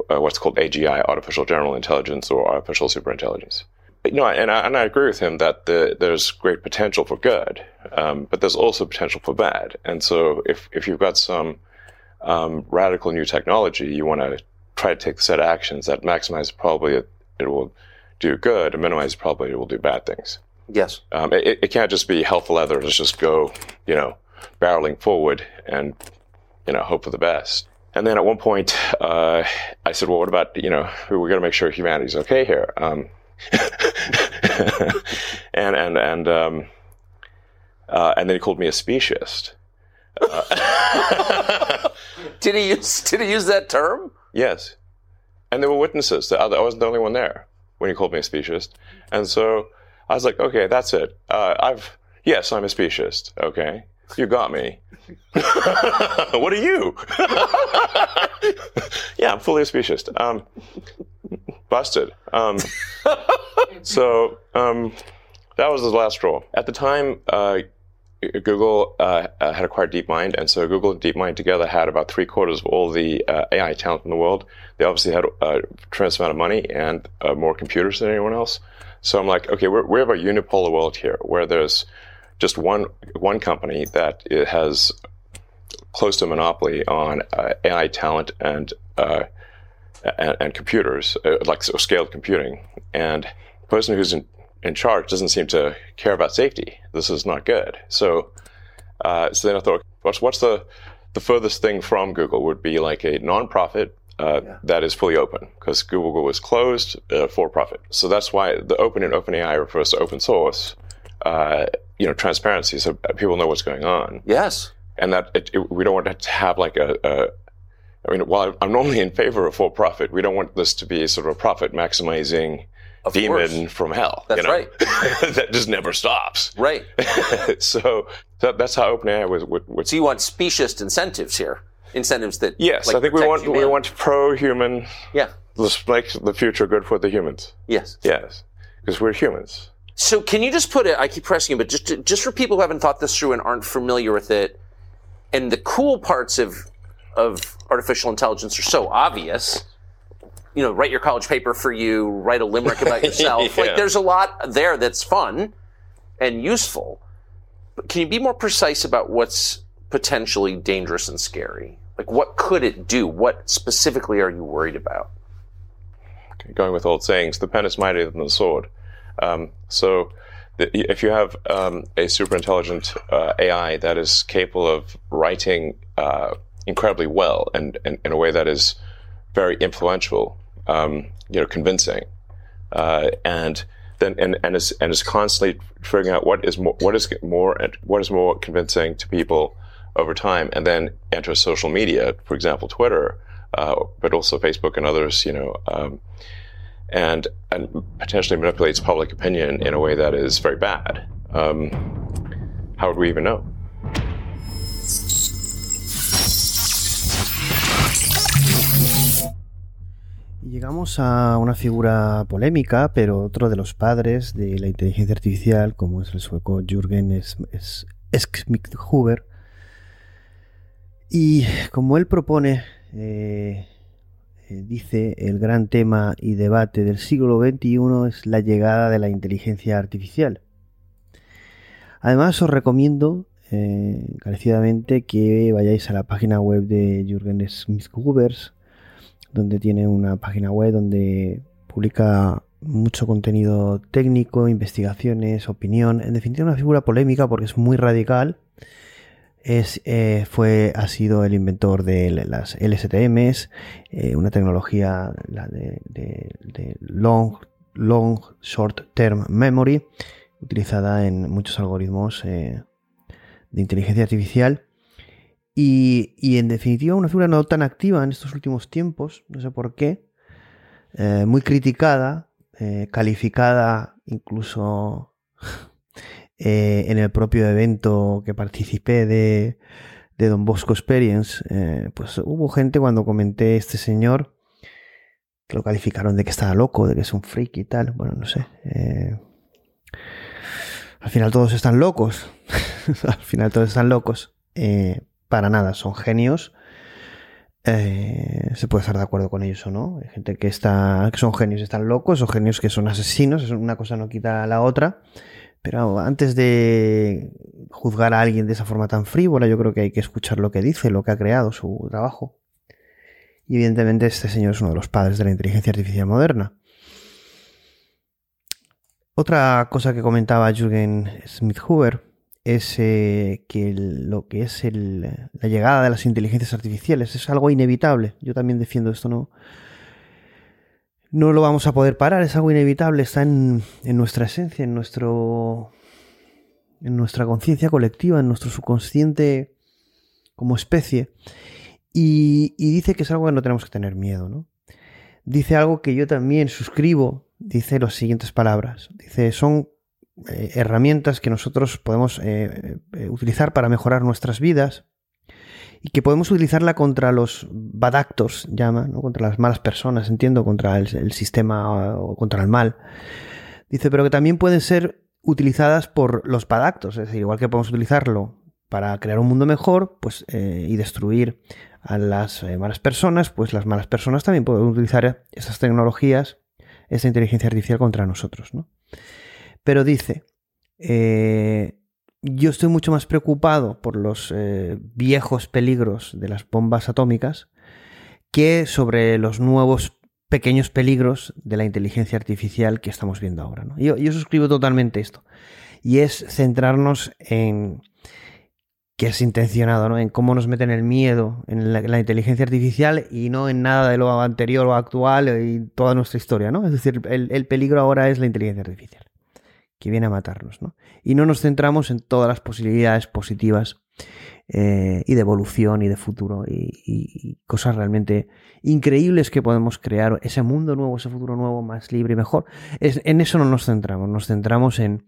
uh, what's called AGI, artificial general intelligence or artificial superintelligence. But, you know, and I, and I agree with him that the, there's great potential for good, um, but there's also potential for bad. And so if, if you've got some um, radical new technology, you want to try to take the set of actions that maximize the probability it will do good and minimize the probability it will do bad things. Yes. Um, it, it, can't just be health leather. Let's just go, you know, barreling forward and, you know, hope for the best. And then at one point, uh, I said, well, what about, you know, we're going to make sure humanity's okay here. Um, *laughs* and, and, and, um, uh, and then he called me a speciesist. Uh, *laughs* did he use Did he use that term? Yes, and there were witnesses. I wasn't the only one there when he called me a speciesist, and so I was like, okay, that's it. Uh, I've yes, I'm a speciesist. Okay, you got me. *laughs* what are you? *laughs* yeah, I'm fully a speciesist. Um, busted. Um, so um, that was the last straw. At the time, uh, Google uh, had acquired DeepMind, and so Google and DeepMind together had about three quarters of all the uh, AI talent in the world. They obviously had a tremendous amount of money and uh, more computers than anyone else. So I'm like, okay, we're, we have a unipolar world here where there's just one one company that has close to a monopoly on uh, AI talent and, uh, and, and computers, uh, like so scaled computing, and the person who's in, in charge doesn't seem to care about safety. This is not good. So, uh, so then I thought, what's, what's the the furthest thing from Google would be like a nonprofit uh, yeah. that is fully open because Google was closed uh, for profit. So that's why the open in OpenAI refers to open source, uh, you know, transparency, so people know what's going on. Yes, and that it, it, we don't want to have like a, a. I mean, while I'm normally in favor of for profit, we don't want this to be sort of a profit maximizing of demon course. from hell. That's you know? right. *laughs* that just never stops. Right. *laughs* so that, that's how OpenAI was. Would, would, so you want specious incentives here, incentives that. Yes, like, I think we want humanity. we want pro-human. Yeah. Let's make the future good for the humans. Yes. Yes, because we're humans. So can you just put it? I keep pressing you, but just to, just for people who haven't thought this through and aren't familiar with it, and the cool parts of of artificial intelligence are so obvious. You know, write your college paper for you, write a limerick about *laughs* yourself. Yeah. Like there's a lot there that's fun and useful. But can you be more precise about what's potentially dangerous and scary? Like what could it do? What specifically are you worried about? Going with old sayings, the pen is mightier than the sword. Um, so the, if you have um, a super intelligent uh, AI that is capable of writing uh, incredibly well and, and in a way that is very influential, um, you know, convincing, uh, and then and, and is and is constantly figuring out what is more what is more what is more convincing to people over time, and then enter social media, for example, Twitter, uh, but also Facebook and others, you know. Um, and, and potentially manipulates public opinion in a way that is very bad. Um, how would we even know? Llegamos a una figura polémica, pero otro de los padres de la inteligencia artificial, como es el sueco Jürgen Schmidt-Huber. Y como él propone, eh, eh, dice, el gran tema y debate del siglo XXI es la llegada de la inteligencia artificial. Además, os recomiendo eh, que vayáis a la página web de Jürgen Schmidt-Huber, donde tiene una página web donde publica mucho contenido técnico, investigaciones, opinión. En definitiva, una figura polémica porque es muy radical. Eh, fue, ha sido el inventor de las LSTMs, eh, una tecnología de, long, Short Term Memory, utilizada en muchos algoritmos eh, de inteligencia artificial. Y, y, en definitiva una figura no tan activa en estos últimos tiempos, no sé por qué, muy criticada, calificada incluso eh, en el propio evento que participé de, Don Bosco Experience, eh, pues hubo gente cuando comenté este señor que lo calificaron de que estaba loco, de que es un freak y tal, bueno, no sé. eh, al final todos están locos, *laughs* al final todos están locos. Para nada, son genios. Se puede estar de acuerdo con ellos o no. Hay gente que está. que son genios, están locos, o genios que son asesinos. Es una cosa no quita a la otra. Pero antes de juzgar a alguien de esa forma tan frívola, yo creo que hay que escuchar lo que dice, lo que ha creado, su trabajo. Y evidentemente este señor es uno de los padres de la inteligencia artificial moderna. Otra cosa que comentaba Jürgen Smith-Huber es eh, que lo que es el, la llegada de las inteligencias artificiales es algo inevitable. Yo también defiendo esto, no, no lo vamos a poder parar, es algo inevitable, está en, en nuestra esencia, en nuestro, en nuestra conciencia colectiva, en nuestro subconsciente como especie. Y, dice que es algo que no tenemos que tener miedo, ¿no? Dice algo que yo también suscribo, dice las siguientes palabras. Dice, son eh, herramientas que nosotros podemos eh, eh, utilizar para mejorar nuestras vidas y que podemos utilizarla contra los bad actors, llama, ¿no? contra las malas personas, entiendo, contra el, sistema o contra el mal. Dice, pero que también pueden ser utilizadas por los bad actors, es decir, igual que podemos utilizarlo para crear un mundo mejor pues, eh, y destruir a las eh, malas personas, pues las malas personas también pueden utilizar esas tecnologías, esa inteligencia artificial contra nosotros. ¿no? Pero dice, eh, yo estoy mucho más preocupado por los viejos peligros de las bombas atómicas que sobre los nuevos pequeños peligros de la inteligencia artificial que estamos viendo ahora. ¿no? Yo, yo suscribo totalmente esto. Y es centrarnos en que es intencionado, ¿no? En cómo nos meten el miedo en la, inteligencia artificial y no en nada de lo anterior o actual y toda nuestra historia, ¿no? Es decir, el, peligro ahora es la inteligencia artificial, que viene a matarnos, ¿no? Y no nos centramos en todas las posibilidades positivas eh, y de evolución y de futuro y, cosas realmente increíbles que podemos crear, ese mundo nuevo, ese futuro nuevo, más libre y mejor. Es, en eso no nos centramos, nos centramos en,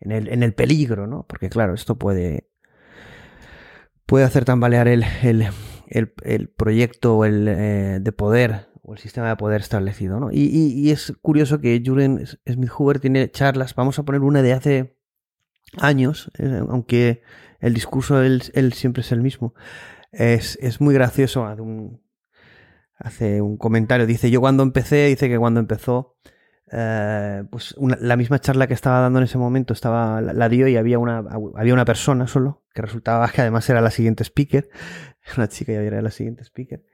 en, el, en el peligro, ¿no? Porque claro, esto puede puede hacer tambalear el, el, proyecto el, eh, de poder o el sistema de poder establecido. ¿no? Y, es curioso que Jürgen Smith-Huber tiene charlas, vamos a poner una de hace años, eh, aunque el discurso él, él, siempre es el mismo. Es, es muy gracioso, hace un, hace un comentario, dice, yo cuando empecé, dice que cuando empezó eh, pues la misma charla que estaba dando en ese momento estaba la, dio y había una había una persona solo que resultaba que además era la siguiente speaker *laughs* una chica ya era la siguiente speaker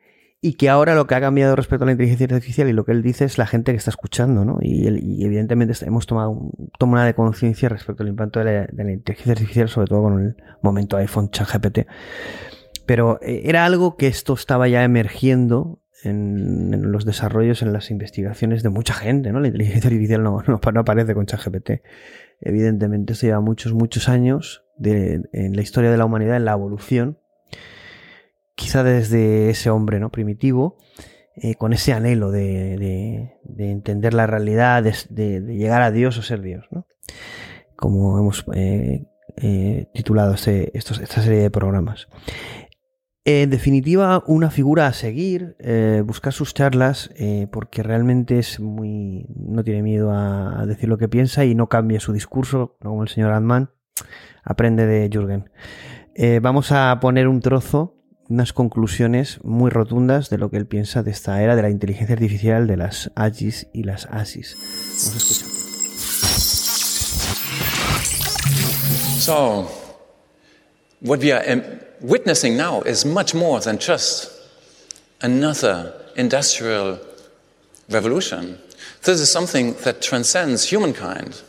y que ahora lo que ha cambiado respecto a la inteligencia artificial y lo que él dice es la gente que está escuchando ¿no? y, evidentemente hemos tomado un, una de conciencia respecto al impacto de la, inteligencia artificial sobre todo con el momento iPhone ChatGPT pero eh, era algo que esto estaba ya emergiendo en, los desarrollos, en las investigaciones de mucha gente, ¿no? La inteligencia artificial no, no, aparece con ChatGPT. Evidentemente, se lleva muchos, muchos años en la historia de la humanidad, en la evolución, quizá desde ese hombre ¿no? primitivo, eh, con ese anhelo de, entender la realidad, de, llegar a Dios o ser Dios, ¿no? como hemos eh, eh, titulado este, esta serie de programas. En definitiva, una figura a seguir, buscar sus charlas, porque realmente es muy. no tiene miedo a, decir lo que piensa y no cambia su discurso, como el señor Adman. Aprende de Jürgen. Vamos a poner un trozo, unas conclusiones muy rotundas de lo que él piensa de esta era de la inteligencia artificial, de las AGIS y las ASIS. Vamos a escuchar. So, what we are witnessing now is much more than just another industrial revolution. This is something that transcends humankind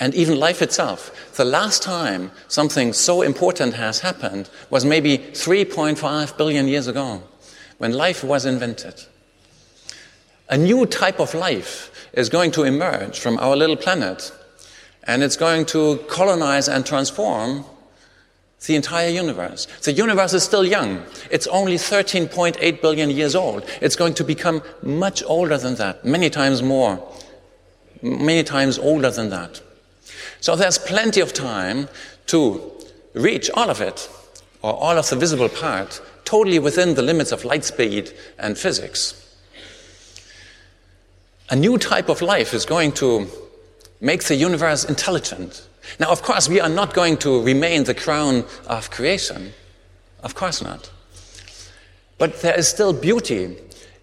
and even life itself. The last time something so important has happened was maybe 3.5 billion years ago when life was invented. A new type of life is going to emerge from our little planet and it's going to colonize and transform the entire universe. The universe is still young. It's only 13.8 billion years old. It's going to become much older than that, many times more, many times older than that. So there's plenty of time to reach all of it, or all of the visible part, totally within the limits of light speed and physics. A new type of life is going to make the universe intelligent now, of course, we are not going to remain the crown of creation. Of course not. But there is still beauty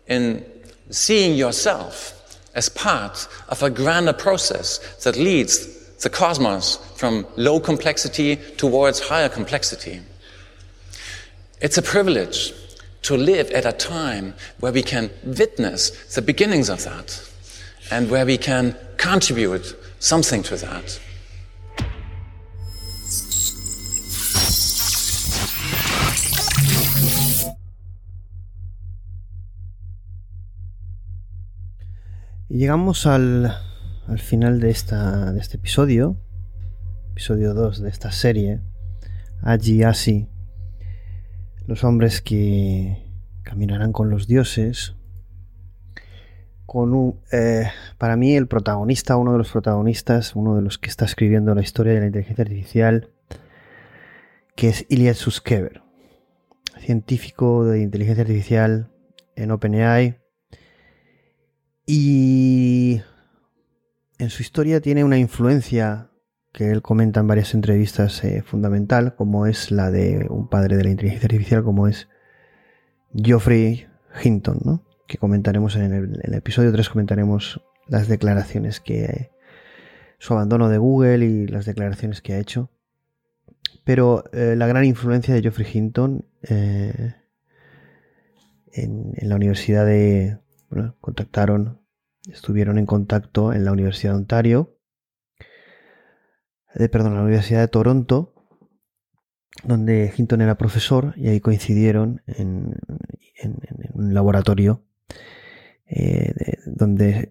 in seeing yourself as part of a grander process that leads the cosmos from low complexity towards higher complexity. It's a privilege to live at a time where we can witness the beginnings of that and where we can contribute something to that. llegamos al, final de, esta, de este episodio. episodio 2 de esta serie, Allí Así, los hombres que caminarán con los dioses, con un, eh, para mí el protagonista, uno de los protagonistas, uno de los que está escribiendo la historia de la inteligencia artificial, que es Ilya Suskever, científico de inteligencia artificial en OpenAI. Y en su historia tiene una influencia que él comenta en varias entrevistas eh, fundamental, como es la de un padre de la inteligencia artificial, como es Geoffrey Hinton, ¿no? que comentaremos en el, episodio 3, comentaremos las declaraciones que... su abandono de Google y las declaraciones que ha hecho. Pero eh, la gran influencia de Geoffrey Hinton eh, en, la Universidad de... Bueno, contactaron, estuvieron en contacto en la Universidad de Ontario, de, perdón, la Universidad de Toronto, donde Hinton era profesor y ahí coincidieron en, un laboratorio eh, donde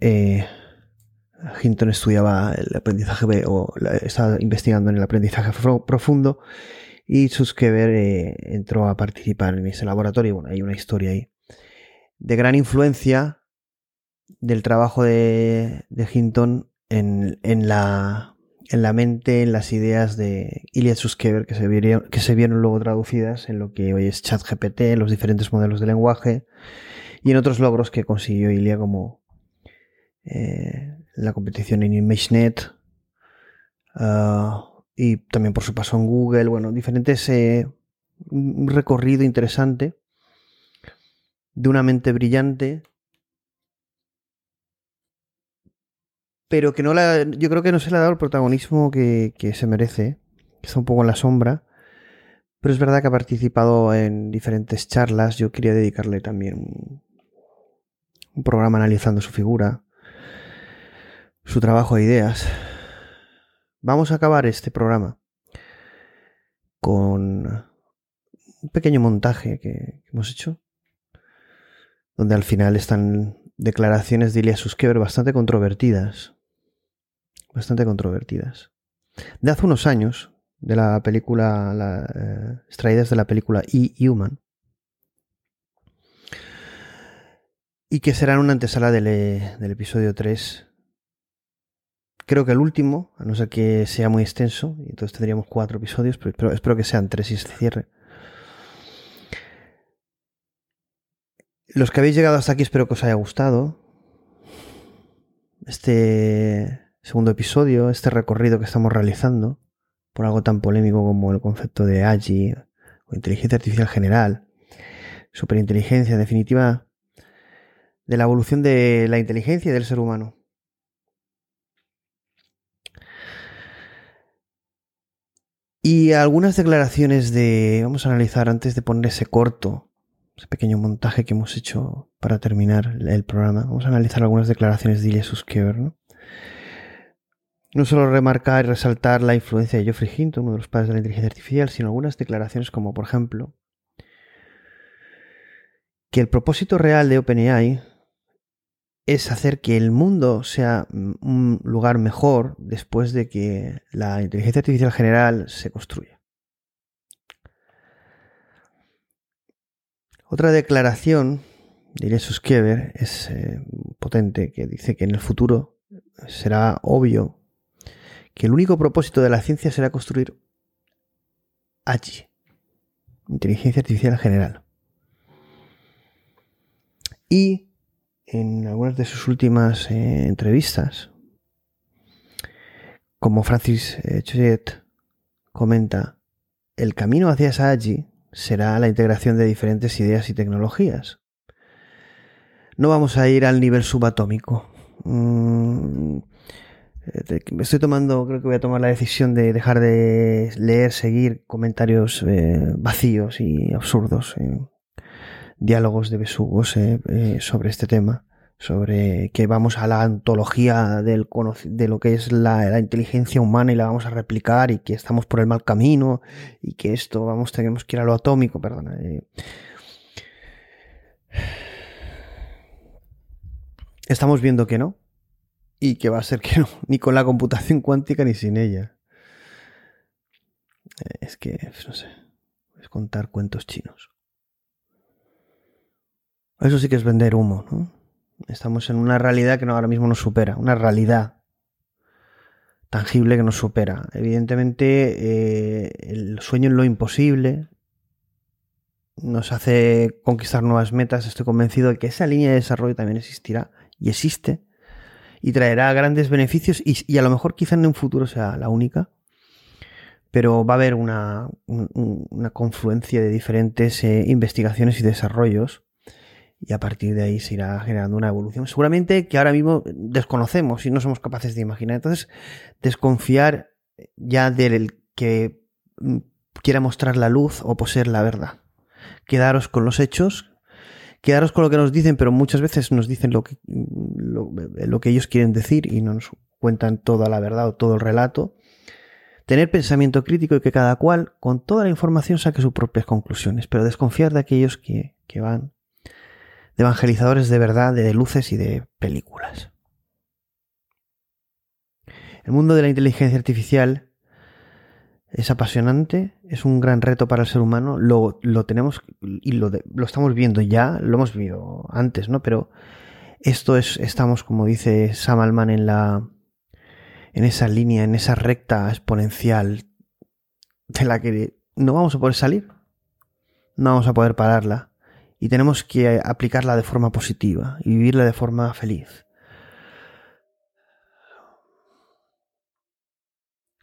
Hinton estudiaba el aprendizaje o estaba investigando en el aprendizaje profundo y Suskever eh, entró a participar en ese laboratorio. Bueno, hay una historia ahí de gran influencia del trabajo de, Hinton en, la, en la mente, en las ideas de Ilya Suskever que se, vieron, luego traducidas en lo que hoy es ChatGPT, en los diferentes modelos de lenguaje y en otros logros que consiguió Ilya como eh, la competición en ImageNet uh, y también por su paso en Google, bueno, diferentes, eh, un recorrido interesante de una mente brillante, pero que no la, yo creo que no se le ha dado el protagonismo que, que se merece, que está un poco en la sombra, pero es verdad que ha participado en diferentes charlas, yo quería dedicarle también un, programa analizando su figura, su trabajo de ideas. Vamos a acabar este programa con un pequeño montaje que hemos hecho, donde al final están declaraciones de Ilya Suskever bastante controvertidas, bastante controvertidas. De hace unos años, de la película, la, eh, extraídas de la película E-Human, y que serán una antesala del, eh, del episodio 3 Creo que el último, a no ser que sea muy extenso, y entonces tendríamos cuatro episodios, pero espero, que sean tres y se cierre. Los que habéis llegado hasta aquí espero que os haya gustado. Este segundo episodio, este recorrido que estamos realizando, por algo tan polémico como el concepto de AGI o inteligencia artificial general, superinteligencia, en definitiva, de la evolución de la inteligencia y del ser humano. Y algunas declaraciones de... Vamos a analizar antes de poner ese corto, ese pequeño montaje que hemos hecho para terminar el programa. Vamos a analizar algunas declaraciones de Ilya Suskever, ¿no? No solo remarcar y resaltar la influencia de Geoffrey Hinton, uno de los padres de la inteligencia artificial, sino algunas declaraciones como, por ejemplo, que el propósito real de OpenAI es hacer que el mundo sea un lugar mejor después de que la inteligencia artificial general se construya. Otra declaración de Ines Kever es eh, potente, que dice que en el futuro será obvio que el único propósito de la ciencia será construir allí, inteligencia artificial general. Y en algunas de sus últimas eh, entrevistas, como Francis eh, comenta, el camino hacia esa AGI será la integración de diferentes ideas y tecnologías. No vamos a ir al nivel subatómico. Mm, eh, estoy tomando, creo que voy a tomar la decisión de dejar de leer, seguir comentarios eh, vacíos y absurdos diálogos de besugos eh, eh, sobre este tema, sobre que vamos a la antología de lo que es la, inteligencia humana y la vamos a replicar y que estamos por el mal camino y que esto vamos tenemos que ir a lo atómico, perdona. Eh. Estamos viendo que no y que va a ser que no, *laughs* ni con la computación cuántica ni sin ella. Es que, no sé, es contar cuentos chinos. Eso sí que es vender humo, ¿no? Estamos en una realidad que ahora mismo nos supera, una realidad tangible que nos supera. Evidentemente, eh, el sueño en lo imposible nos hace conquistar nuevas metas. Estoy convencido de que esa línea de desarrollo también existirá y existe y traerá grandes beneficios y, a lo mejor quizá en un futuro sea la única. Pero va a haber una, confluencia de diferentes eh, investigaciones y desarrollos y a partir de ahí se irá generando una evolución. Seguramente que ahora mismo desconocemos y no somos capaces de imaginar. Entonces, desconfiar ya del que mm, quiera mostrar la luz o poseer la verdad. Quedaros con los hechos, quedaros con lo que nos dicen, pero muchas veces nos dicen lo que, lo, que ellos quieren decir y no nos cuentan toda la verdad o todo el relato. Tener pensamiento crítico y que cada cual, con toda la información, saque sus propias conclusiones, pero desconfiar de aquellos que, que van de evangelizadores de verdad, de luces y de películas. El mundo de la inteligencia artificial es apasionante, es un gran reto para el ser humano, lo, tenemos y lo, lo, estamos viendo ya, lo hemos visto antes, ¿no? Pero esto es, estamos, como dice Sam Alman, en la en esa línea, en esa recta exponencial de la que no vamos a poder salir, no vamos a poder pararla y tenemos que aplicarla de forma positiva y vivirla de forma feliz.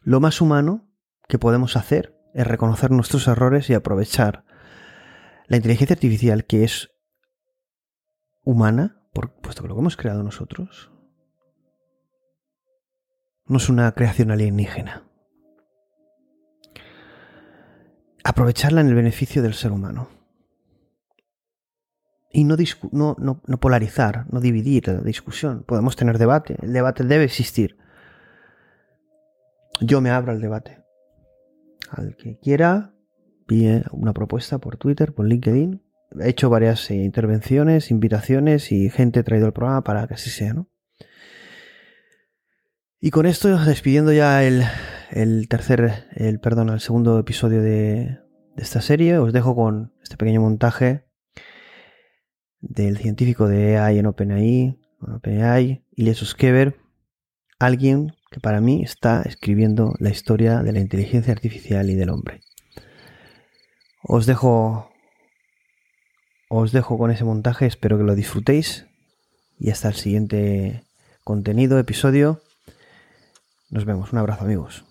Lo más humano que podemos hacer es reconocer nuestros errores y aprovechar la inteligencia artificial que es humana, puesto que lo que hemos creado nosotros no es una creación alienígena. Aprovecharla en el beneficio del ser humano y no, no, no, polarizar, no dividir la discusión. Podemos tener debate, el debate debe existir. Yo me abro al debate. Al que quiera, pide una propuesta por Twitter, por LinkedIn. He hecho varias eh, intervenciones, invitaciones y gente ha traído el programa para que así sea, ¿no? Y con esto, despidiendo ya el, el tercer, el perdón, el segundo episodio de, de esta serie, os dejo con este pequeño montaje del científico de AI en OpenAI, OpenAI, Ilya Suskever, alguien que para mí está escribiendo la historia de la inteligencia artificial y del hombre. Os dejo os dejo con ese montaje, espero que lo disfrutéis y hasta el siguiente contenido, episodio. Nos vemos, un abrazo amigos.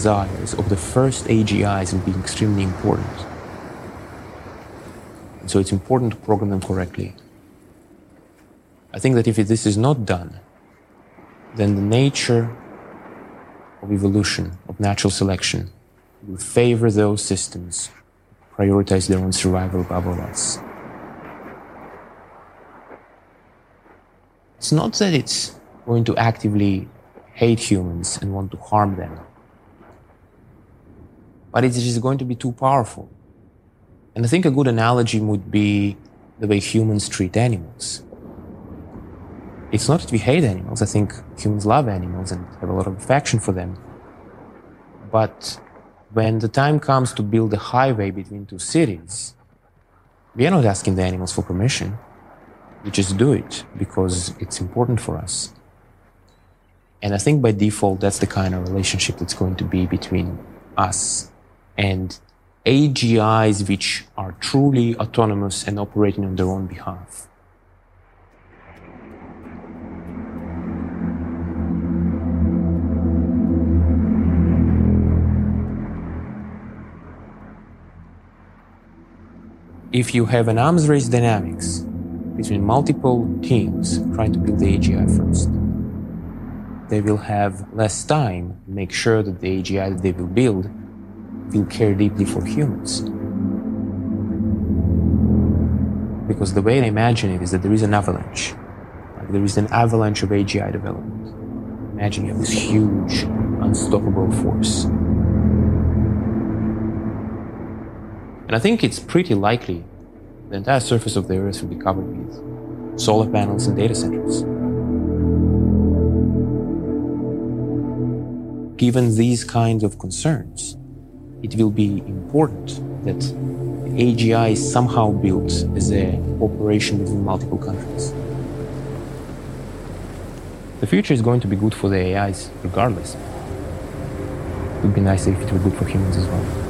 Desires of the first AGIs will be extremely important. So it's important to program them correctly. I think that if this is not done, then the nature of evolution, of natural selection, will favor those systems, prioritize their own survival above all else. It's not that it's going to actively hate humans and want to harm them but it is going to be too powerful. And And I think a good analogy would be the way humans treat animals. It's not that we hate animals. I think humans love animals and have a lot of affection for them. But when the time comes to build a highway between two cities, we are not asking the animals for permission. We just do it because it's important for us. And I think by default, that's the kind of relationship that's going to be between us and AGIs which are truly autonomous and operating on their own behalf. If you have an arms race dynamics between multiple teams trying to build the AGI first, they will have less time to make sure that the AGI that they will build will care deeply for humans. Because the way I imagine it is that there is an avalanche. Like there is an avalanche of AGI development. Imagine you have this huge, unstoppable force. And I think it's pretty likely the entire surface of the Earth will be covered with solar panels and data centers. Given these kinds of concerns, it will be important that AGI is somehow built as a operation within multiple countries. The future is going to be good for the AIs regardless. It would be nice if it were good for humans as well.